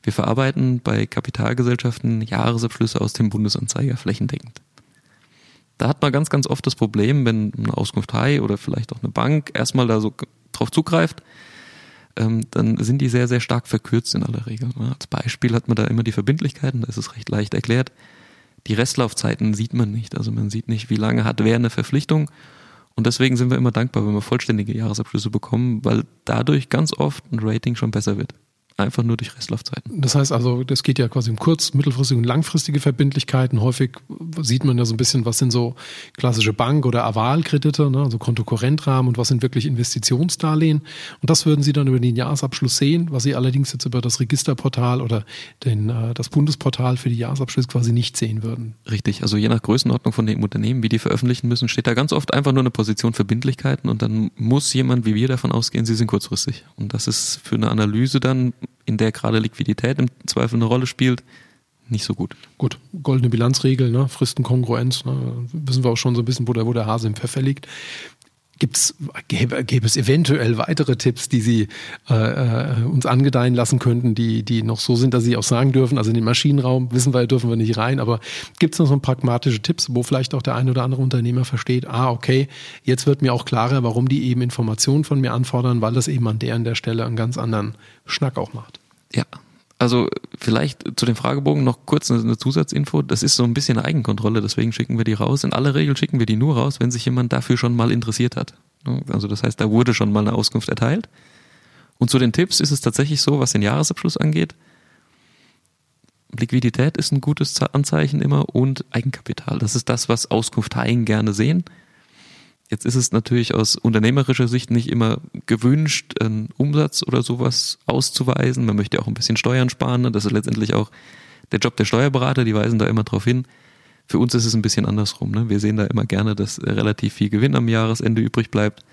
Speaker 3: Wir verarbeiten bei Kapitalgesellschaften Jahresabschlüsse aus dem Bundesanzeiger flächendeckend. Da hat man ganz, ganz oft das Problem, wenn eine Auskunft High oder vielleicht auch eine Bank erstmal da so drauf zugreift, ähm, dann sind die sehr, sehr stark verkürzt in aller Regel. Als Beispiel hat man da immer die Verbindlichkeiten, da ist es recht leicht erklärt. Die Restlaufzeiten sieht man nicht. Also man sieht nicht, wie lange hat wer eine Verpflichtung. Und deswegen sind wir immer dankbar, wenn wir vollständige Jahresabschlüsse bekommen, weil dadurch ganz oft ein Rating schon besser wird einfach nur durch Restlaufzeiten.
Speaker 2: Das heißt also, das geht ja quasi um kurz-, mittelfristige und langfristige Verbindlichkeiten. Häufig sieht man ja so ein bisschen, was sind so klassische Bank- oder Avalkredite, ne, also Kontokorrentrahmen und was sind wirklich Investitionsdarlehen. Und das würden Sie dann über den Jahresabschluss sehen, was Sie allerdings jetzt über das Registerportal oder den, äh, das Bundesportal für die Jahresabschlüsse quasi nicht sehen würden.
Speaker 3: Richtig, also je nach Größenordnung von den Unternehmen, wie die veröffentlichen müssen, steht da ganz oft einfach nur eine Position Verbindlichkeiten und dann muss jemand wie wir davon ausgehen, sie sind kurzfristig. Und das ist für eine Analyse dann in der gerade Liquidität im Zweifel eine Rolle spielt, nicht so gut.
Speaker 2: Gut, goldene Bilanzregel, ne? Fristenkongruenz, ne? wissen wir auch schon so ein bisschen, wo der, wo der Hase im Pfeffer liegt. Gibt's, gäbe, gäbe es eventuell weitere Tipps, die Sie äh, äh, uns angedeihen lassen könnten, die, die noch so sind, dass Sie auch sagen dürfen? Also in den Maschinenraum wissen wir, dürfen wir nicht rein, aber gibt es noch so pragmatische Tipps, wo vielleicht auch der ein oder andere Unternehmer versteht, ah, okay, jetzt wird mir auch klarer, warum die eben Informationen von mir anfordern, weil das eben an der an der Stelle einen ganz anderen Schnack auch macht.
Speaker 3: Ja, also vielleicht zu dem Fragebogen noch kurz eine Zusatzinfo. Das ist so ein bisschen eine Eigenkontrolle, deswegen schicken wir die raus. In aller Regel schicken wir die nur raus, wenn sich jemand dafür schon mal interessiert hat. Also das heißt, da wurde schon mal eine Auskunft erteilt. Und zu den Tipps ist es tatsächlich so, was den Jahresabschluss angeht. Liquidität ist ein gutes Anzeichen immer und Eigenkapital. Das ist das, was Auskunfteien gerne sehen. Jetzt ist es natürlich aus unternehmerischer Sicht nicht immer gewünscht, einen Umsatz oder sowas auszuweisen. Man möchte auch ein bisschen Steuern sparen. Ne? Das ist letztendlich auch der Job der Steuerberater, die weisen da immer drauf hin. Für uns ist es ein bisschen andersrum. Ne? Wir sehen da immer gerne, dass relativ viel Gewinn am Jahresende übrig bleibt,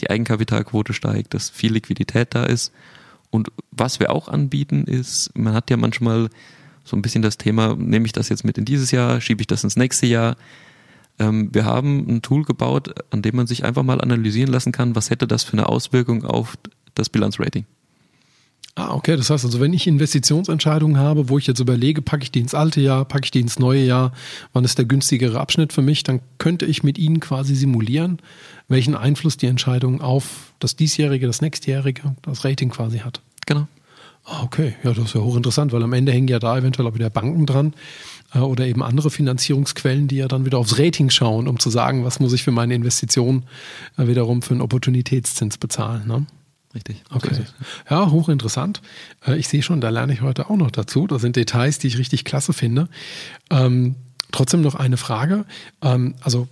Speaker 3: die Eigenkapitalquote steigt, dass viel Liquidität da ist. Und was wir auch anbieten ist, man hat ja manchmal so ein bisschen das Thema, nehme ich das jetzt mit in dieses Jahr, schiebe ich das ins nächste Jahr wir haben ein Tool gebaut, an dem man sich einfach mal analysieren lassen kann, was hätte das für eine Auswirkung auf das Bilanzrating.
Speaker 2: Ah, okay. Das heißt also, wenn ich Investitionsentscheidungen habe, wo ich jetzt überlege, packe ich die ins alte Jahr, packe ich die ins neue Jahr, wann ist der günstigere Abschnitt für mich, dann könnte ich mit Ihnen quasi simulieren, welchen Einfluss die Entscheidung auf das diesjährige, das nächstjährige, das Rating quasi hat.
Speaker 3: Genau.
Speaker 2: Ah, okay, ja, das ist ja hochinteressant, weil am Ende hängen ja da eventuell auch wieder Banken dran oder eben andere Finanzierungsquellen, die ja dann wieder aufs Rating schauen, um zu sagen, was muss ich für meine Investition äh, wiederum für einen Opportunitätszins bezahlen. Ne?
Speaker 3: Richtig.
Speaker 2: Okay. Ja, hochinteressant. Äh, ich sehe schon, da lerne ich heute auch noch dazu. Das sind Details, die ich richtig klasse finde. Trotzdem noch eine Frage. Ähm, also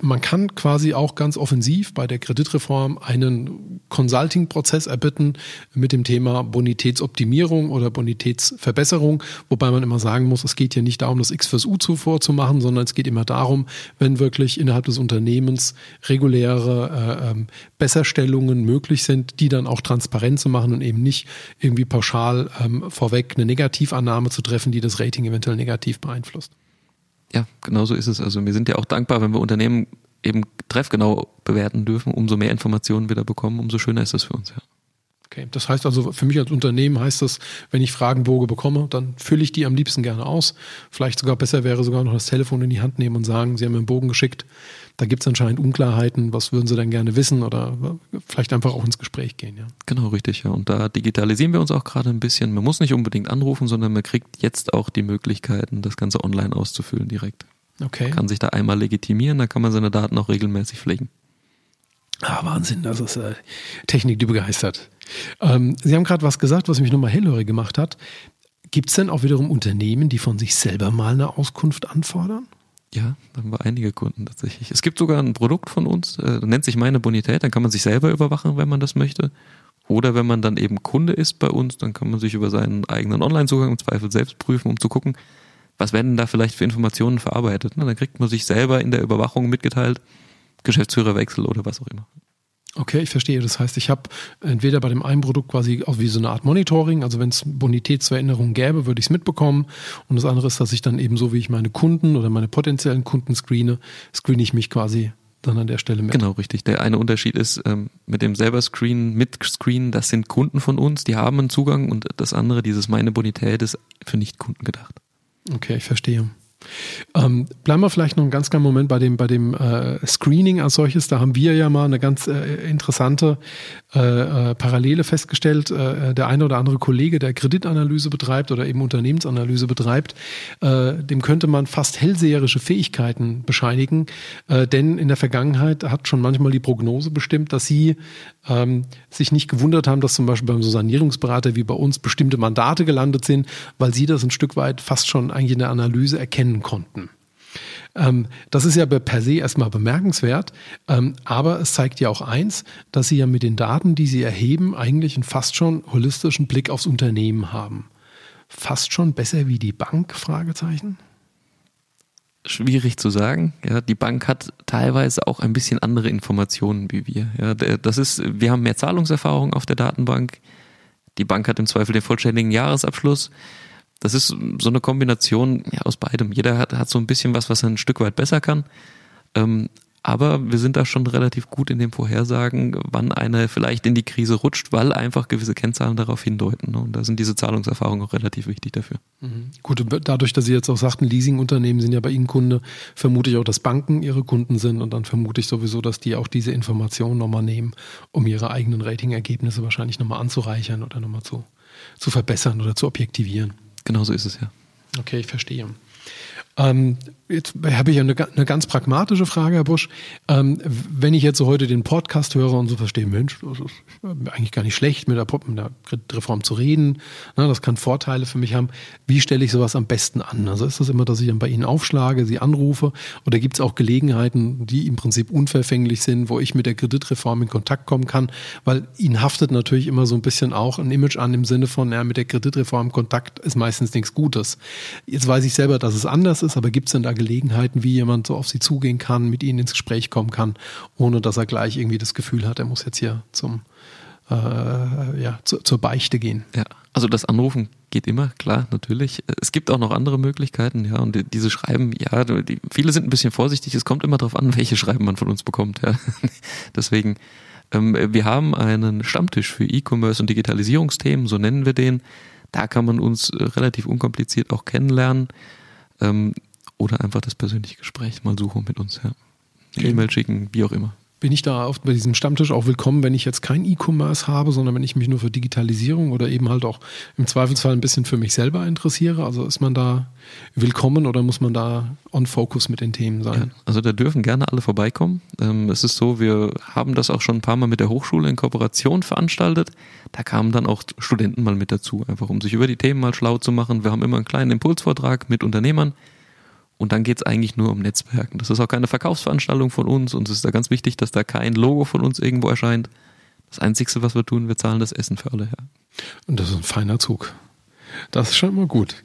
Speaker 2: man kann quasi auch ganz offensiv bei der Kreditreform einen Consulting-Prozess erbitten mit dem Thema Bonitätsoptimierung oder Bonitätsverbesserung, wobei man immer sagen muss, es geht hier nicht darum, das X fürs U zuvor zu machen, sondern es geht immer darum, wenn wirklich innerhalb des Unternehmens reguläre äh, ähm, Besserstellungen möglich sind, die dann auch transparent zu machen und eben nicht irgendwie pauschal ähm, vorweg eine Negativannahme zu treffen, die das Rating eventuell negativ beeinflusst.
Speaker 3: Ja, genau so ist es. Also wir sind ja auch dankbar, wenn wir Unternehmen eben treffgenau bewerten dürfen. Umso mehr Informationen wir da bekommen, umso schöner ist das für uns. Ja.
Speaker 2: Okay, das heißt also, für mich als Unternehmen heißt das, wenn ich Fragenbogen bekomme, dann fülle ich die am liebsten gerne aus. Vielleicht sogar besser wäre sogar noch das Telefon in die Hand nehmen und sagen, Sie haben mir einen Bogen geschickt. Da gibt es anscheinend Unklarheiten. Was würden Sie denn gerne wissen? Oder vielleicht einfach auch ins Gespräch gehen, ja.
Speaker 3: Genau, richtig, ja. Und da digitalisieren wir uns auch gerade ein bisschen. Man muss nicht unbedingt anrufen, sondern man kriegt jetzt auch die Möglichkeiten, das Ganze online auszufüllen direkt. Okay. Man kann sich da einmal legitimieren, dann kann man seine Daten auch regelmäßig pflegen.
Speaker 2: Ah, Wahnsinn, das ist äh, Technik, die begeistert. Ähm, Sie haben gerade was gesagt, was mich nochmal hellhörig gemacht hat. Gibt es denn auch wiederum Unternehmen, die von sich selber mal eine Auskunft anfordern?
Speaker 3: Ja, da haben wir einige Kunden tatsächlich. Es gibt sogar ein Produkt von uns, äh, nennt sich meine Bonität, dann kann man sich selber überwachen, wenn man das möchte. Oder wenn man dann eben Kunde ist bei uns, dann kann man sich über seinen eigenen Online-Zugang im Zweifel selbst prüfen, um zu gucken, was werden da vielleicht für Informationen verarbeitet. Dann kriegt man sich selber in der Überwachung mitgeteilt, Geschäftsführerwechsel oder was auch immer.
Speaker 2: Okay, ich verstehe. Das heißt, ich habe entweder bei dem einen Produkt quasi auch wie so eine Art Monitoring, also wenn es Bonitätsveränderungen gäbe, würde ich es mitbekommen. Und das andere ist, dass ich dann eben so, wie ich meine Kunden oder meine potenziellen Kunden screene, screene ich mich quasi dann an der Stelle mit.
Speaker 3: Genau, richtig. Der eine Unterschied ist, ähm, mit dem selber Screen, mit Screen, das sind Kunden von uns, die haben einen Zugang und das andere, dieses meine Bonität, ist für Nicht-Kunden gedacht.
Speaker 2: Okay, ich verstehe. Ähm, bleiben wir vielleicht noch einen ganz kleinen Moment bei dem, bei dem äh, Screening als solches. Da haben wir ja mal eine ganz äh, interessante äh, äh Parallele festgestellt. Äh, der eine oder andere Kollege, der Kreditanalyse betreibt oder eben Unternehmensanalyse betreibt, äh, dem könnte man fast hellseherische Fähigkeiten bescheinigen. denn in der Vergangenheit hat schon manchmal die Prognose bestimmt, dass sie ähm, sich nicht gewundert haben, dass zum Beispiel beim so Sanierungsberater wie bei uns bestimmte Mandate gelandet sind, weil sie das ein Stück weit fast schon eigentlich in der Analyse erkennen konnten. Ähm, das ist ja per se erstmal bemerkenswert, ähm, aber es zeigt ja auch eins, dass sie ja mit den Daten, die sie erheben, eigentlich einen fast schon holistischen Blick aufs Unternehmen haben. Fast schon besser wie die Bank? Fragezeichen
Speaker 3: schwierig zu sagen. Ja, die Bank hat teilweise auch ein bisschen andere Informationen wie wir. Ja, das ist, wir haben mehr Zahlungserfahrung auf der Datenbank. Die Bank hat im Zweifel den vollständigen Jahresabschluss. Das ist so eine Kombination ja, aus beidem. Jeder hat, hat so ein bisschen was, was er ein Stück weit besser kann. Ähm, aber wir sind da schon relativ gut in dem Vorhersagen, wann einer vielleicht in die Krise rutscht, weil einfach gewisse Kennzahlen darauf hindeuten. Ne? Und da sind diese Zahlungserfahrungen auch relativ wichtig dafür.
Speaker 2: Mhm. Gut, dadurch, dass Sie jetzt auch sagten, Leasingunternehmen sind ja bei Ihnen Kunde, vermute ich auch, dass Banken Ihre Kunden sind und dann vermute ich sowieso, dass die auch diese Informationen nochmal nehmen, um ihre eigenen Ratingergebnisse wahrscheinlich nochmal anzureichern oder nochmal zu, zu verbessern oder zu objektivieren.
Speaker 3: Genau so ist es ja.
Speaker 2: Okay, ich verstehe. Ähm, jetzt habe ich eine, eine, ganz pragmatische Frage, Herr Busch. Ähm, wenn ich jetzt so heute den Podcast höre und so verstehe, Mensch, das ist eigentlich gar nicht schlecht, mit der, der Reform zu reden. Ne, das kann Vorteile für mich haben. Wie stelle ich sowas am besten an? Also ist das immer, dass ich dann bei Ihnen aufschlage, Sie anrufe? Oder gibt es auch Gelegenheiten, die im Prinzip unverfänglich sind, wo ich mit der Kreditreform in Kontakt kommen kann? Weil Ihnen haftet natürlich immer so ein bisschen auch ein Image an im Sinne von, ja, mit der Kreditreform Kontakt ist meistens nichts Gutes. Jetzt weiß ich selber, dass es anders ist, aber gibt es denn da Gelegenheiten, wie jemand so auf sie zugehen kann, mit ihnen ins Gespräch kommen kann, ohne dass er gleich irgendwie das Gefühl hat, er muss jetzt hier zum äh, ja, zu, zur Beichte gehen.
Speaker 3: Ja, also das Anrufen geht immer, klar, natürlich. Es gibt auch noch andere Möglichkeiten, ja, und diese Schreiben, ja, die, viele sind ein bisschen vorsichtig, es kommt immer darauf an, welche Schreiben man von uns bekommt, ja. Deswegen, ähm, wir haben einen Stammtisch für E-Commerce und Digitalisierungsthemen, so nennen wir den. Da kann man uns relativ unkompliziert auch kennenlernen. Ähm, oder einfach das persönliche Gespräch mal suchen mit uns, ja. E-Mail schicken, wie auch immer.
Speaker 2: Bin ich da auf, bei diesem Stammtisch auch willkommen, wenn ich jetzt kein E-Commerce habe, sondern wenn ich mich nur für Digitalisierung oder eben halt auch im Zweifelsfall ein bisschen für mich selber interessiere? Also ist man da willkommen oder muss man da on focus mit den Themen sein?
Speaker 3: Ja, also da dürfen gerne alle vorbeikommen. Ähm, es ist so, wir haben das auch schon ein paar Mal mit der Hochschule in Kooperation veranstaltet. Da kamen dann auch Studenten mal mit dazu, einfach um sich über die Themen mal schlau zu machen. Wir haben immer einen kleinen Impulsvortrag mit Unternehmern und dann geht es eigentlich nur um Netzwerken. Das ist auch keine Verkaufsveranstaltung von uns und es ist da ganz wichtig, dass da kein Logo von uns irgendwo erscheint. Das Einzige, was wir tun, wir zahlen das Essen für alle. Ja.
Speaker 2: Und das ist ein feiner Zug. Das ist schon mal gut.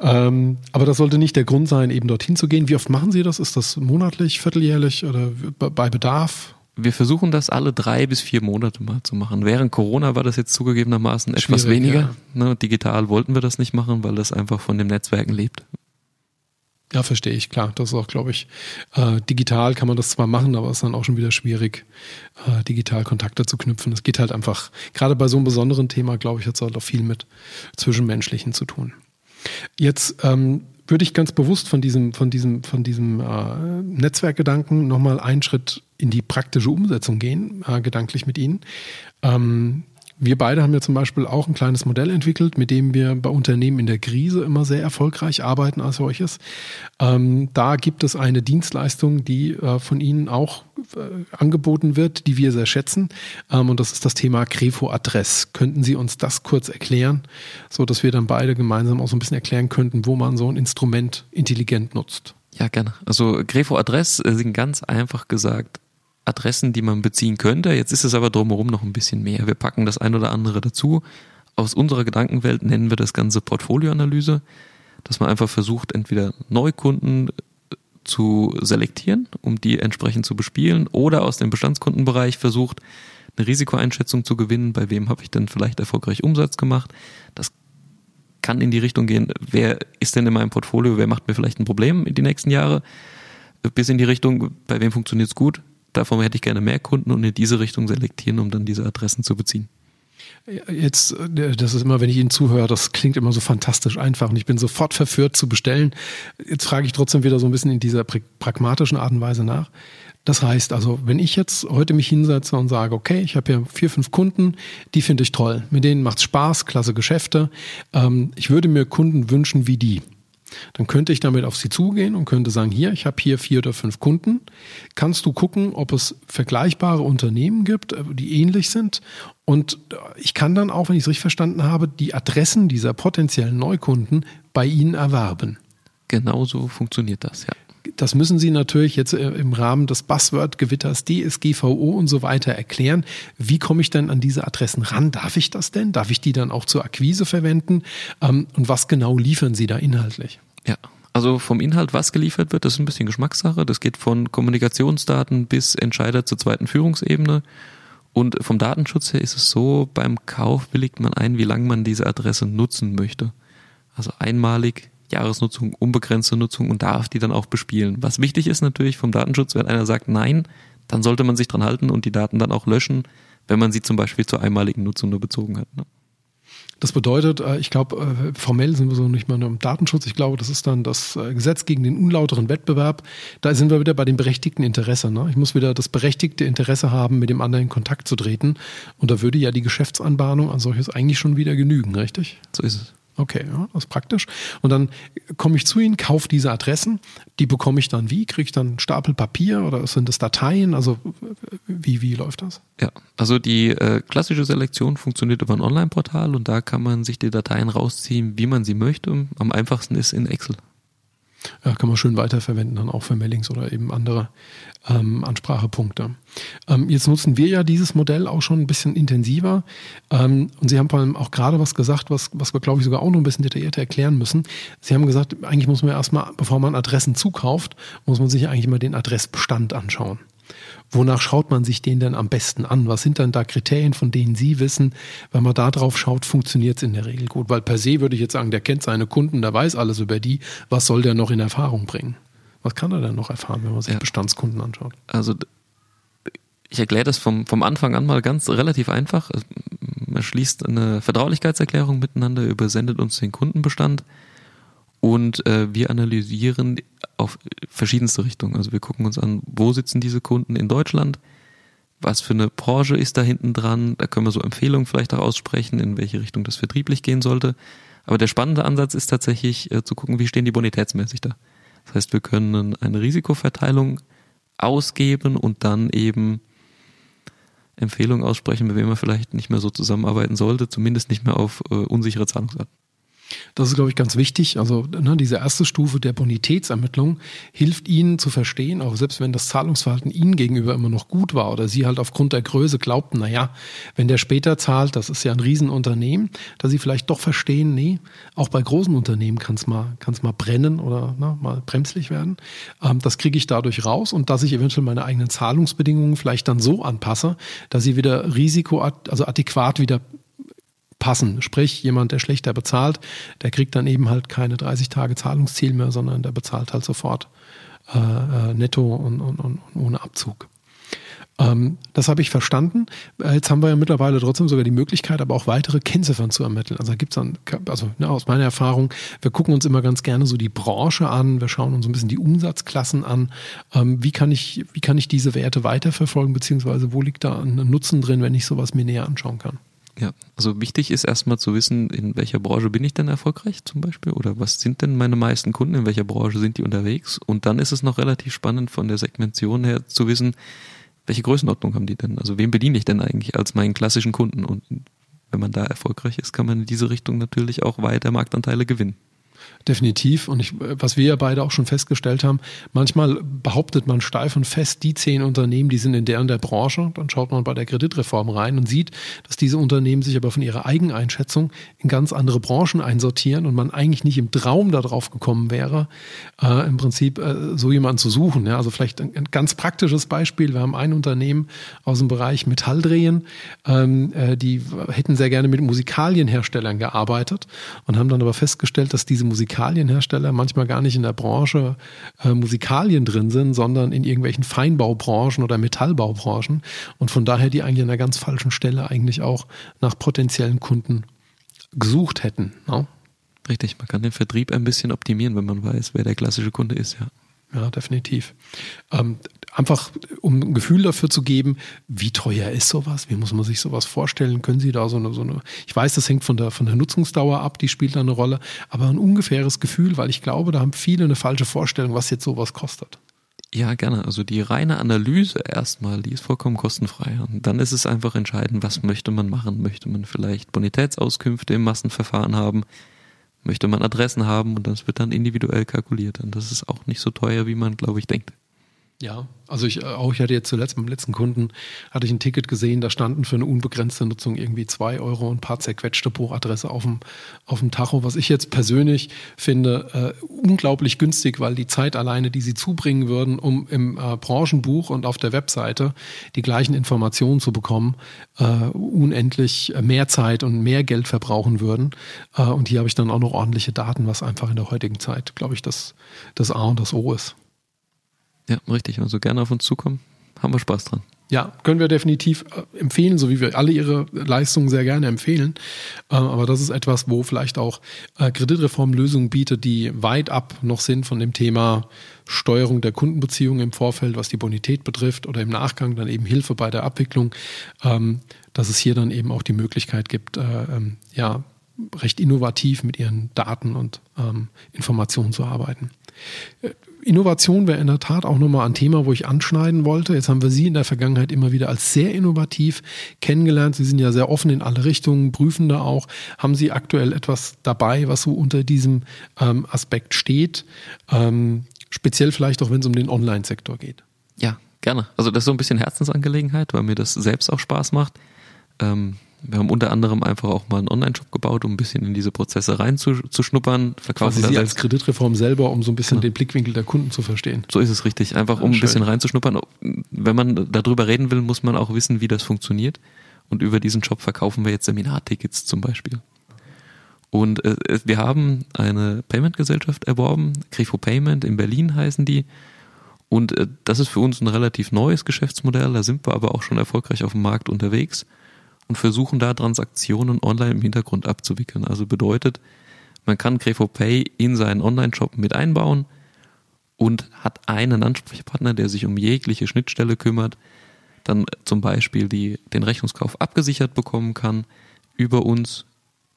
Speaker 2: Ähm, aber das sollte nicht der Grund sein, eben dorthin zu gehen. Wie oft machen Sie das? Ist das monatlich, vierteljährlich oder bei Bedarf?
Speaker 3: Wir versuchen das alle drei bis vier Monate mal zu machen. Während Corona war das jetzt zugegebenermaßen etwas Schwierig, weniger. Ja. Ne, digital wollten wir das nicht machen, weil das einfach von dem Netzwerken lebt.
Speaker 2: Ja, verstehe ich, klar. Das ist auch, glaube ich, äh, digital kann man das zwar machen, aber es ist dann auch schon wieder schwierig, äh, digital Kontakte zu knüpfen. Es geht halt einfach, gerade bei so einem besonderen Thema, glaube ich, hat es halt auch viel mit Zwischenmenschlichen zu tun. Jetzt ähm, würde ich ganz bewusst von diesem, von diesem, von diesem äh, Netzwerkgedanken nochmal einen Schritt in die praktische Umsetzung gehen, äh, gedanklich mit Ihnen. Ähm, wir beide haben ja zum Beispiel auch ein kleines Modell entwickelt, mit dem wir bei Unternehmen in der Krise immer sehr erfolgreich arbeiten als solches. Ähm, da gibt es eine Dienstleistung, die äh, von Ihnen auch äh, angeboten wird, die wir sehr schätzen. Ähm, und das ist das Thema Grefo Adress. Könnten Sie uns das kurz erklären, so dass wir dann beide gemeinsam auch so ein bisschen erklären könnten, wo man so ein Instrument intelligent nutzt?
Speaker 3: Ja, gerne. Also Grefo Adress äh, sind ganz einfach gesagt Adressen, die man beziehen könnte. Jetzt ist es aber drumherum noch ein bisschen mehr. Wir packen das ein oder andere dazu. Aus unserer Gedankenwelt nennen wir das Ganze Portfolioanalyse, dass man einfach versucht, entweder Neukunden äh, zu selektieren, um die entsprechend zu bespielen, oder aus dem Bestandskundenbereich versucht, eine Risikoeinschätzung zu gewinnen, bei wem habe ich denn vielleicht erfolgreich Umsatz gemacht. Das kann in die Richtung gehen, wer ist denn in meinem Portfolio, wer macht mir vielleicht ein Problem in die nächsten Jahre, bis in die Richtung, bei wem funktioniert es gut, davon hätte ich gerne mehr Kunden und in diese Richtung selektieren, um dann diese Adressen zu beziehen.
Speaker 2: Jetzt, äh, das ist immer, wenn ich Ihnen zuhöre, das klingt immer so fantastisch einfach und ich bin sofort verführt zu bestellen. Jetzt frage ich trotzdem wieder so ein bisschen in dieser pragmatischen Art und Weise nach. Das heißt also, wenn ich jetzt heute mich hinsetze und sage, okay, ich habe hier vier, fünf Kunden, die finde ich toll, mit denen macht es Spaß, klasse Geschäfte. Ähm, ich würde mir Kunden wünschen wie die. Dann könnte ich damit auf sie zugehen und könnte sagen, hier, ich habe hier vier oder fünf Kunden. Kannst du gucken, ob es vergleichbare Unternehmen gibt, äh, die ähnlich sind? Und äh, ich kann dann auch, wenn ich es richtig verstanden habe, die Adressen dieser potenziellen Neukunden bei ihnen erwerben.
Speaker 3: Genauso funktioniert das, ja
Speaker 2: das müssen Sie natürlich jetzt äh, im Rahmen des Buzzword-Gewitters DSGVO und so weiter erklären. Wie komme ich denn an diese Adressen ran? Darf ich das denn? Darf ich die dann auch zur Akquise verwenden? Ähm, und was genau liefern Sie da inhaltlich?
Speaker 3: Ja, also vom Inhalt, was geliefert wird, das ist ein bisschen Geschmackssache. Das geht von Kommunikationsdaten bis Entscheider zur zweiten Führungsebene. Und vom Datenschutz her ist es so, beim Kauf willigt man ein, wie lange man diese Adresse nutzen möchte. Also einmalig Jahresnutzung, unbegrenzte Nutzung und darf die dann auch bespielen. Was wichtig ist natürlich vom Datenschutz, wenn einer sagt Nein, dann sollte man sich dran halten und die Daten dann auch löschen, wenn man sie zum Beispiel zur einmaligen Nutzung nur bezogen hat. Ne?
Speaker 2: Das bedeutet, äh, ich glaube, äh, formell sind wir so nicht mal nur im Datenschutz. Ich glaube, das ist dann das äh, Gesetz gegen den unlauteren Wettbewerb. Da sind wir wieder bei dem berechtigten Interesse. Ne? Ich muss wieder das berechtigte Interesse haben, mit dem anderen in Kontakt zu treten. Und da würde ja die Geschäftsanbahnung als solches eigentlich schon wieder genügen, richtig?
Speaker 3: So ist es.
Speaker 2: Okay, ja, das ist praktisch. Und dann komme ich zu Ihnen, kaufe diese Adressen. Die bekomme ich dann wie? Kriege ich dann einen Stapel Papier oder sind das Dateien? Also wie, wie läuft das?
Speaker 3: Ja, also die äh, klassische Selektion funktioniert über ein Online-Portal und da kann man sich die Dateien rausziehen, wie man sie möchte. Am einfachsten ist in Excel.
Speaker 2: Ja, kann man schön weiterverwenden, dann auch für Mailings oder eben andere ähm, Ansprachepunkte. Ähm, jetzt nutzen wir ja dieses Modell auch schon ein bisschen intensiver. Ähm, und Sie haben vor allem auch gerade was gesagt, was, was wir, glaube ich, sogar auch noch ein bisschen detaillierter erklären müssen. Sie haben gesagt, eigentlich muss man erstmal, bevor man Adressen zukauft, muss man sich eigentlich mal den Adressbestand anschauen. Wonach schaut man sich den denn am besten an? Was sind dann da Kriterien, von denen Sie wissen, wenn man da drauf schaut, funktioniert es in der Regel gut? Weil per se würde ich jetzt sagen, der kennt seine Kunden, der weiß alles über die. Was soll der noch in Erfahrung bringen? Was kann er denn noch erfahren, wenn man sich ja. Bestandskunden anschaut?
Speaker 3: Also ich erkläre das vom, vom Anfang an mal ganz relativ einfach. Man schließt eine Vertraulichkeitserklärung miteinander, übersendet uns den Kundenbestand und äh, wir analysieren auf verschiedenste Richtungen. Also wir gucken uns an, wo sitzen diese Kunden in Deutschland, was für eine Branche ist da hinten dran. Da können wir so Empfehlungen vielleicht auch aussprechen, in welche Richtung das vertrieblich gehen sollte. Aber der spannende Ansatz ist tatsächlich äh, zu gucken, wie stehen die bonitätsmäßig da. Das heißt, wir können eine Risikoverteilung ausgeben und dann eben Empfehlungen aussprechen, mit wem man vielleicht nicht mehr so zusammenarbeiten sollte, zumindest nicht mehr auf äh, unsichere Zahlungsarten.
Speaker 2: Das ist, glaube ich, ganz wichtig. Also ne, diese erste Stufe der Bonitätsermittlung hilft Ihnen zu verstehen, auch selbst wenn das Zahlungsverhalten Ihnen gegenüber immer noch gut war oder Sie halt aufgrund der Größe glaubten, na ja, wenn der später zahlt, das ist ja ein Riesenunternehmen, dass Sie vielleicht doch verstehen, nee, auch bei großen Unternehmen kann es mal, kann's mal brennen oder na, mal bremslich werden. Ähm, das kriege ich dadurch raus und dass ich eventuell meine eigenen Zahlungsbedingungen vielleicht dann so anpasse, dass sie wieder risiko, also adäquat wieder passen. Sprich, jemand, der schlechter bezahlt, der kriegt dann eben halt keine 30 Tage Zahlungsziel mehr, sondern der bezahlt halt sofort äh, äh, netto und, und, und ohne Abzug. Ähm, das habe ich verstanden. Äh, jetzt haben wir ja mittlerweile trotzdem sogar die Möglichkeit, aber auch weitere Kennziffern zu ermitteln. Also gibt es dann, also ne, aus meiner Erfahrung, wir gucken uns immer ganz gerne so die Branche an, wir schauen uns ein bisschen die Umsatzklassen an. Ähm, wie kann ich, wie kann ich diese Werte weiterverfolgen, beziehungsweise wo liegt da ein Nutzen drin, wenn ich sowas mir näher anschauen kann?
Speaker 3: Ja, also wichtig ist erstmal zu wissen, in welcher Branche bin ich denn erfolgreich zum Beispiel? Oder was sind denn meine meisten Kunden, in welcher Branche sind die unterwegs? Und dann ist es noch relativ spannend von der Segmentation her zu wissen, welche Größenordnung haben die denn, also wen bediene ich denn eigentlich als meinen klassischen Kunden? Und wenn man da erfolgreich ist, kann man in diese Richtung natürlich auch weiter Marktanteile gewinnen.
Speaker 2: Definitiv. Und ich, was wir ja beide auch schon festgestellt haben, manchmal behauptet man steif und fest, die zehn Unternehmen, die sind in der und der Branche. Dann schaut man bei der Kreditreform rein und sieht, dass diese Unternehmen sich aber von ihrer Eigeneinschätzung in ganz andere Branchen einsortieren und man eigentlich nicht im Traum darauf gekommen wäre, äh, im Prinzip äh, so jemanden zu suchen. Ja, also vielleicht ein, ein, ganz praktisches Beispiel. Wir haben ein Unternehmen aus dem Bereich Metalldrehen, ähm, äh, die hätten sehr gerne mit Musikalienherstellern gearbeitet und haben dann aber festgestellt, dass diese Musikalienhersteller manchmal gar nicht in der Branche äh, Musikalien drin sind, sondern in irgendwelchen Feinbaubranchen oder Metallbaubranchen und von daher die eigentlich an einer ganz falschen Stelle eigentlich auch nach potenziellen Kunden gesucht hätten. No? Ne?
Speaker 3: Richtig, man kann den Vertrieb ein bisschen optimieren, wenn man weiß, wer der klassische Kunde ist, ja.
Speaker 2: Ja, definitiv. Ähm, einfach, um ein Gefühl dafür zu geben, wie teuer ist sowas? Wie muss man sich sowas vorstellen? Können Sie da so eine, so eine, ich weiß, das hängt von der, von der Nutzungsdauer ab, die spielt da eine Rolle, aber ein ungefähres Gefühl, weil ich glaube, da haben viele eine falsche Vorstellung, was jetzt sowas kostet.
Speaker 3: Ja, gerne. Also die reine Analyse erstmal, die ist vollkommen kostenfrei. Und dann ist es einfach entscheidend, was möchte man machen? Möchte man vielleicht Bonitätsauskünfte im Massenverfahren haben? möchte man Adressen haben und das wird dann individuell kalkuliert. Und das ist auch nicht so teuer, wie man, glaube ich, denkt.
Speaker 2: Ja, also ich auch, ich hatte jetzt zuletzt beim letzten Kunden, hatte ich ein Ticket gesehen, da standen für eine unbegrenzte Nutzung irgendwie zwei Euro und ein paar zerquetschte pro Adresse auf dem, auf dem Tacho, was ich jetzt persönlich finde, äh, unglaublich günstig, weil die Zeit alleine, die sie zubringen würden, um im äh, Branchenbuch und auf der Webseite die gleichen Informationen zu bekommen, äh, unendlich mehr Zeit und mehr Geld verbrauchen würden. Äh, und hier habe ich dann auch noch ordentliche Daten, was einfach in der heutigen Zeit, glaube ich, das, das A und das O ist.
Speaker 3: Ja, richtig. Also gerne auf uns zukommen. Haben wir Spaß dran.
Speaker 2: Ja, können wir definitiv äh, empfehlen, so wie wir alle ihre Leistungen sehr gerne empfehlen. Äh, aber das ist etwas, wo vielleicht auch äh, Kreditreform Lösungen bietet, die weit ab noch sind von dem Thema Steuerung der Kundenbeziehungen im Vorfeld, was die Bonität betrifft oder im Nachgang dann eben Hilfe bei der Abwicklung, ähm, dass es hier dann eben auch die Möglichkeit gibt, ähm, ja, recht innovativ mit ihren Daten und ähm, Informationen zu arbeiten. Innovation wäre in der Tat auch nochmal ein Thema, wo ich anschneiden wollte. Jetzt haben wir Sie in der Vergangenheit immer wieder als sehr innovativ kennengelernt. Sie sind ja sehr offen in alle Richtungen, prüfen da auch. Haben Sie aktuell etwas dabei, was so unter diesem ähm, Aspekt steht? Ähm, speziell vielleicht auch, wenn es um den Online-Sektor geht.
Speaker 3: Ja, gerne. Also das ist so ein bisschen Herzensangelegenheit, weil mir das selbst auch Spaß macht. Ähm, wir haben unter anderem einfach auch mal einen Online-Shop gebaut, um ein bisschen in diese Prozesse reinzuschnuppern.
Speaker 2: Verkaufen Quasi Sie als Kreditreform selber, um so ein bisschen genau. den Blickwinkel der Kunden zu verstehen.
Speaker 3: So ist es richtig. Einfach um ja, ein bisschen reinzuschnuppern. Wenn man darüber reden will, muss man auch wissen, wie das funktioniert. Und über diesen Shop verkaufen wir jetzt Seminartickets zum Beispiel. Und äh, wir haben eine Payment-Gesellschaft erworben, Grifo Payment, in Berlin heißen die. Und äh, das ist für uns ein relativ neues Geschäftsmodell, da sind wir aber auch schon erfolgreich auf dem Markt unterwegs und versuchen da Transaktionen online im Hintergrund abzuwickeln. Also bedeutet, man kann Grefo Pay in seinen Online-Shop mit einbauen und hat einen Ansprechpartner, der sich um jegliche Schnittstelle kümmert, dann zum Beispiel die, den Rechnungskauf abgesichert bekommen kann über uns,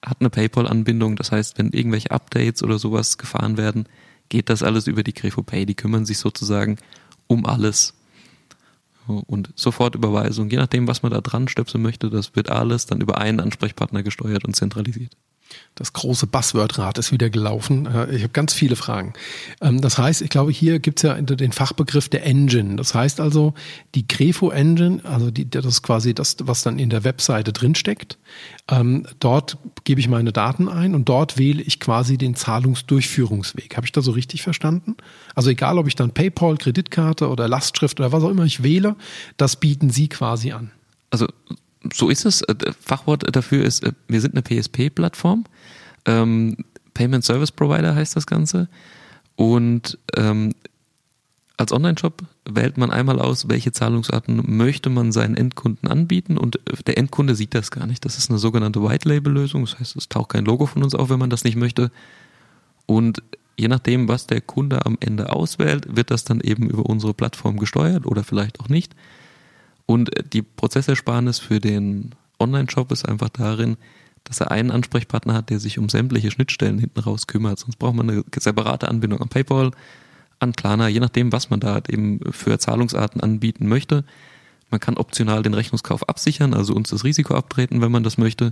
Speaker 3: hat eine PayPal-Anbindung. Das heißt, wenn irgendwelche Updates oder sowas gefahren werden, geht das alles über die Grefo Pay. Die kümmern sich sozusagen um alles. Und Sofortüberweisung, je nachdem, was man da dran stöpseln möchte, das wird alles dann über einen Ansprechpartner gesteuert und zentralisiert.
Speaker 2: Das große Buzzword-Rad ist wieder gelaufen. Äh, ich habe ganz viele Fragen. Ähm, das heißt, ich glaube, hier gibt es ja den Fachbegriff der Engine. Das heißt also, die Grefo Engine, also die, das ist quasi das, was dann in der Webseite drinsteckt. Ähm, dort gebe ich meine Daten ein und dort wähle ich quasi den Zahlungsdurchführungsweg. Habe ich das so richtig verstanden? Also egal, ob ich dann PayPal, Kreditkarte oder Lastschrift oder was auch immer ich wähle, das bieten Sie quasi an.
Speaker 3: Also so ist es. Äh, Fachwort dafür ist, äh, wir sind eine PSP-Plattform. Ähm, Payment Service Provider heißt das Ganze. Und ähm, als Online-Shop wählt man einmal aus, welche Zahlungsarten möchte man seinen Endkunden anbieten und äh, der Endkunde sieht das gar nicht. Das ist eine sogenannte White-Label-Lösung. Das heißt, es taucht kein Logo von uns auf, wenn man das nicht möchte. Und je nachdem, was der Kunde am Ende auswählt, wird das dann eben über unsere Plattform gesteuert oder vielleicht auch nicht. Und die Prozessersparnis für den Online-Shop ist einfach darin, dass er einen Ansprechpartner hat, der sich um sämtliche Schnittstellen hinten raus kümmert. Sonst braucht man eine separate Anbindung an PayPal, an Klarna, je nachdem, was man da eben für Zahlungsarten anbieten möchte. Man kann optional den Rechnungskauf absichern, also uns das Risiko abtreten, wenn man das möchte.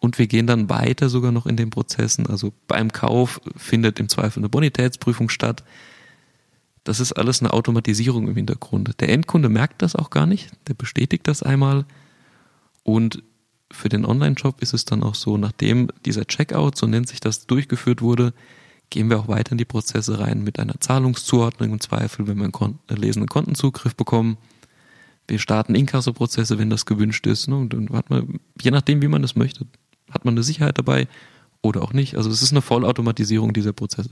Speaker 3: Und wir gehen dann weiter sogar noch in den Prozessen. Also beim Kauf findet im Zweifel eine Bonitätsprüfung statt. Das ist alles eine Automatisierung im Hintergrund. Der Endkunde merkt das auch gar nicht, der bestätigt das einmal. Und für den Online-Shop ist es dann auch so, nachdem dieser Checkout, so nennt sich das, durchgeführt wurde, gehen wir auch weiter in die Prozesse rein mit einer Zahlungszuordnung im Zweifel, wenn wir einen Kon lesenden Kontenzugriff bekommen. Wir starten Inkasso-Prozesse, wenn das gewünscht ist. Ne? Und dann hat man, je nachdem, wie man das möchte, hat man eine Sicherheit dabei oder auch nicht. Also es ist eine Vollautomatisierung dieser Prozesse.